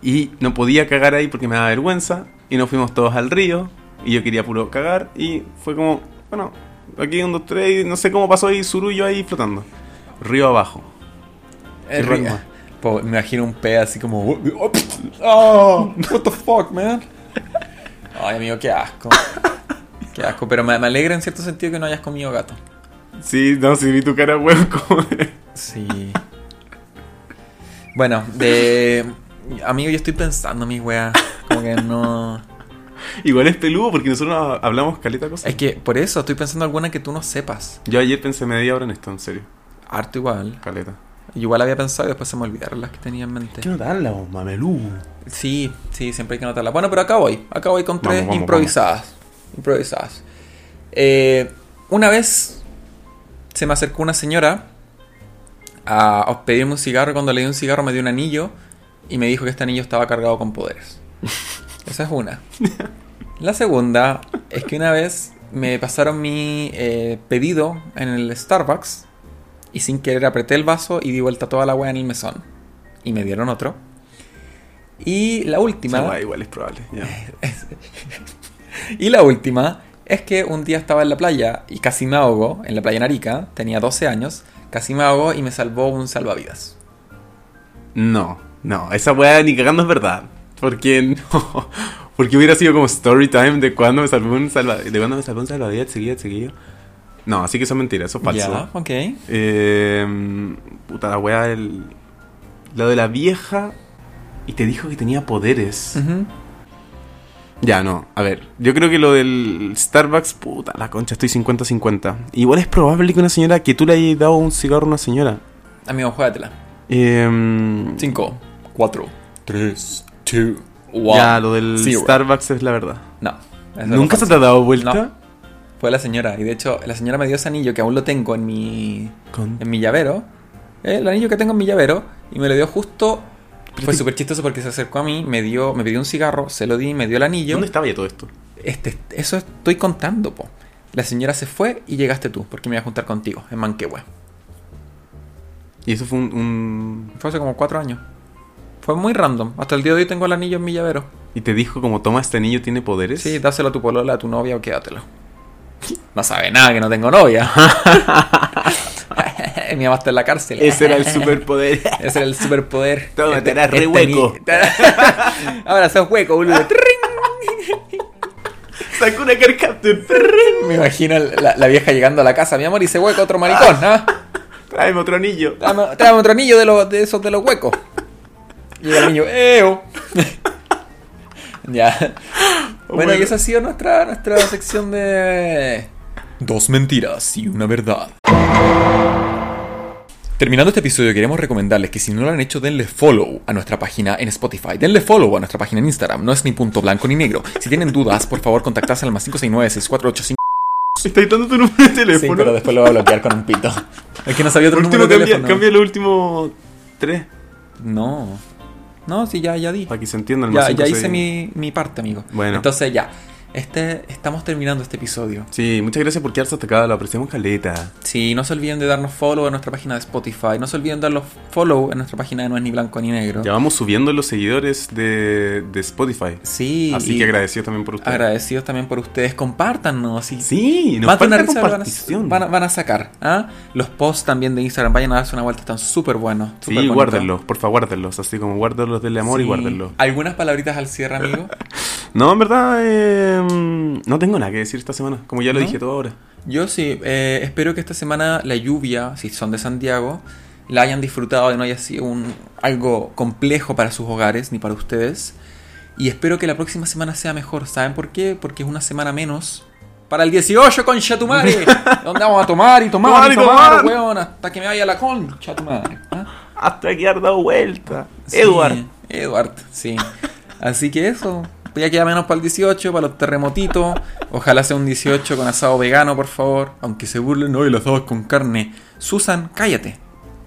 Y no podía cagar ahí porque me daba vergüenza. Y nos fuimos todos al río. Y yo quería puro cagar. Y fue como, bueno, aquí un, dos, tres. Y no sé cómo pasó ahí, surullo ahí flotando. Río abajo. Qué ri- raro. Po- me imagino un pe así como. Oh, what the fuck, man. Ay, amigo, qué asco. Qué asco. Pero me, me alegra en cierto sentido que no hayas comido gato. Sí, no, si vi tu cara, weón, como Sí. Bueno, de. Amigo, yo estoy pensando, mi wea. Como que no. Igual es peludo porque nosotros hablamos caleta cosas. Es que por eso estoy pensando alguna que tú no sepas. Yo ayer pensé media hora en esto, en serio. Harto igual. Caleta. Igual había pensado y después se me olvidaron las que tenía en mente. no dan la mamelú? Sí, sí, siempre hay que anotarla. Bueno, pero acá voy. Acá voy con tres Vamos, vamos, improvisadas. Improvisadas. Eh, una vez se me acercó una señora a pedirme un cigarro. Cuando le di un cigarro me dio un anillo y me dijo que este anillo estaba cargado con poderes. Esa es una. La segunda es que una vez me pasaron mi eh, pedido en el Starbucks y sin querer apreté el vaso y di vuelta toda la agua en el mesón. Y me dieron otro. Y la última. Weá igual es probable. Y la última es que un día estaba en la playa y casi me ahogo, en la playa Narica, tenía 12 años, casi me ahogo y me salvó un salvavidas. No, no, esa weá ni cagando es verdad. Porque no. Porque hubiera sido como story time de cuando me salvó un salvavidas. De cuando me salvó un salvavidas seguido, seguido. No, así que eso es mentira, eso es falso. Ya, ok. Eh, puta la weá del. Lo de la vieja. Y te dijo que tenía poderes. Ujú. Ya, no. A ver, yo creo que lo del Starbucks, puta la concha, estoy 50-50. Igual es probable que una señora, que tú le hayas dado un cigarro a una señora. Amigo, juégatela. Eh, 5, 4, 3, 2, 1. ya, lo del Starbucks es la verdad. No. ¿Nunca se te ha dado vuelta? No. Fue la señora. Y de hecho, la señora me dio ese anillo que aún lo tengo en mi, Con- en mi llavero. Eh, El anillo que tengo en mi llavero. Y me lo dio justo. Fue súper chistoso porque se acercó a mí, me dio, me pidió un cigarro, se lo di, me dio el anillo. ¿Dónde estaba ya todo esto? Este, eso estoy contando, po. La señora se fue y llegaste tú, porque me iba a juntar contigo, en Manquehue. Y eso fue un. un- Fue hace como cuatro años. Fue muy random. Hasta el día de hoy tengo el anillo en mi llavero. Y te dijo como, toma, este niño tiene poderes. Sí, dáselo a tu polola, a tu novia o quédatelo. No sabe nada que no tengo novia. mi mamá está en la cárcel. Ese era el superpoder. Ese era el superpoder. Toma, Este- te harás re este hueco. ni- Ahora sos hueco, boludo. Sakura Card Captor. Me imagino la, la vieja llegando a la casa, mi amor, y se hueco otro maricón, ¿ah? Tráeme otro anillo. Tráeme, tráeme otro anillo de, los, de esos de los huecos. Llega el niño, ¡eo! ya. Bueno, Bueno. y esa ha sido nuestra, nuestra sección de. Dos mentiras y una verdad. Terminando este episodio, queremos recomendarles que si no lo han hecho, denle follow a nuestra página en Spotify. Denle follow a nuestra página en Instagram. No es ni punto blanco ni negro. Si tienen dudas, por favor, contactarse al más 569-6485. Estáis dando tu número de Sí, teléfono. pero después lo voy a bloquear con un pito. Es que no sabía otro último, número de cambia, teléfono. cambia los últimos tres. No. No, sí, ya, ya di. Para que se entiendan. Ya, más ya seis. hice mi, mi parte, amigo. Bueno. Entonces ya. Este, estamos terminando este episodio. Sí, muchas gracias por quedarse hasta acá. Lo apreciamos caleta. Sí, no se olviden de darnos follow en nuestra página de Spotify. No se olviden de darnos follow en nuestra página de No es ni blanco ni negro. Ya vamos subiendo los seguidores de, de Spotify. Sí. Así que agradecidos también por ustedes. agradecidos también por ustedes. Compártanos. Y Sí, nos van a, compartición. van a- van a sacar. ¿ah? Los posts también de Instagram. Vayan a darse una vuelta. Están súper buenos. Sí, súper bonitos. guárdenlos, porfa, guárdenlos. Así como guárdenlos del amor y guárdenlos. ¿Algunas palabritas al cierre, amigo? No, en verdad, eh, no tengo nada que decir esta semana. Como ya lo ¿No? dije todo ahora. Yo sí, eh, espero que esta semana la lluvia, si son de Santiago, la hayan disfrutado y no haya sido un, algo complejo para sus hogares ni para ustedes. Y espero que la próxima semana sea mejor. ¿Saben por qué? Porque es una semana menos. Para el 18, concha tu madre. donde vamos a tomar y tomar Tomar y tomar, tomar. weón, hasta que me vaya la concha tu madre. ¿ah? Hasta que dado vuelta. Sí, Edward. Edward, sí. Así que eso. Ya queda menos para el 18, para los terremotitos. Ojalá sea un 18 con asado vegano, por favor. Aunque se burlen, no, y los asados con carne. Susan, cállate.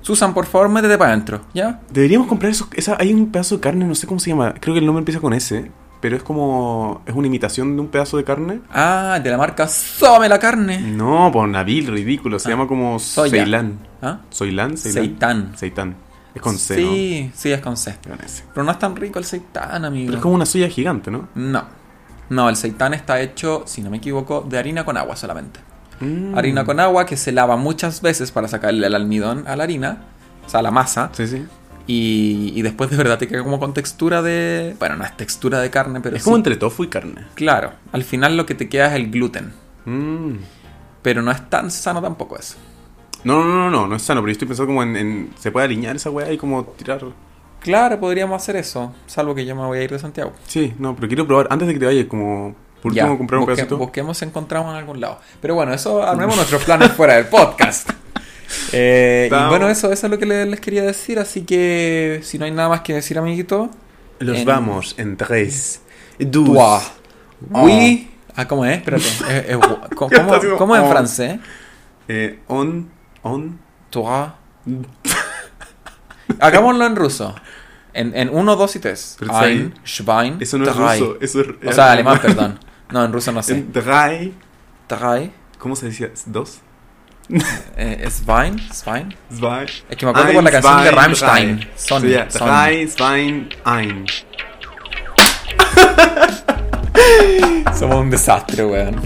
Susan, por favor, métete para adentro, ¿ya? Deberíamos comprar esos. Esa, hay un pedazo de carne, no sé cómo se llama. Creo que el nombre empieza con S. Pero es como. Es una imitación de un pedazo de carne. Ah, de la marca Some la carne. No, por Nabil, ridículo. Se Ah, llama como soya. Ceilán. ¿Ah? ¿Soilán? Seitán. Seitán. Es con C, Sí, sí, es con C. ¿no? Con. Pero no es tan rico el seitán, amigo. Pero es como una soya gigante, ¿no? No. No, el seitán está hecho, si no me equivoco, de harina con agua solamente. Mm. harina con agua que se lava muchas veces para sacarle el almidón a la harina, o sea, a la masa, Sí, sí. y, y después de verdad te queda como con textura de... Bueno, no es textura de carne, pero es sí. como entre tofu y carne. Claro, al final lo que te queda es el gluten, Mm. pero no es tan sano tampoco eso. No, no, no, no, no es sano, pero yo estoy pensando como en, en- se puede alinear esa weá y como tirar. Claro, podríamos hacer eso, salvo que yo me voy a ir de Santiago. Sí, no, pero quiero probar antes de que te vayas, como por último Ya, comprar un busque- pedacito. busquemos encontramos en algún lado. Pero bueno, eso armemos nuestros planes fuera del podcast. Eh, y bueno, eso, eso es lo que le- les quería decir. Así que si no hay nada más que decir, amiguito, Los en- vamos en 3, Toi. 2. Oui. Ah, ¿cómo es? Espérate. Es- es- ¿Cómo, Ya está así como, cómo es en oh. francés? Eh, on, on. Toi. Hagámoslo en ruso. En, en uno, dos y tres. Ein, Schwein, Eso no es ruso, eso es. O sea, alemán, perdón. No, en ruso no sé. En drei. Drei. ¿Cómo se decía? ¿Dos? Eh, Svein. Svein. Zwei. Es que me acuerdo por la canción de Rammstein. Son, son. drei, zwei, ein. Somos un desastre, weón.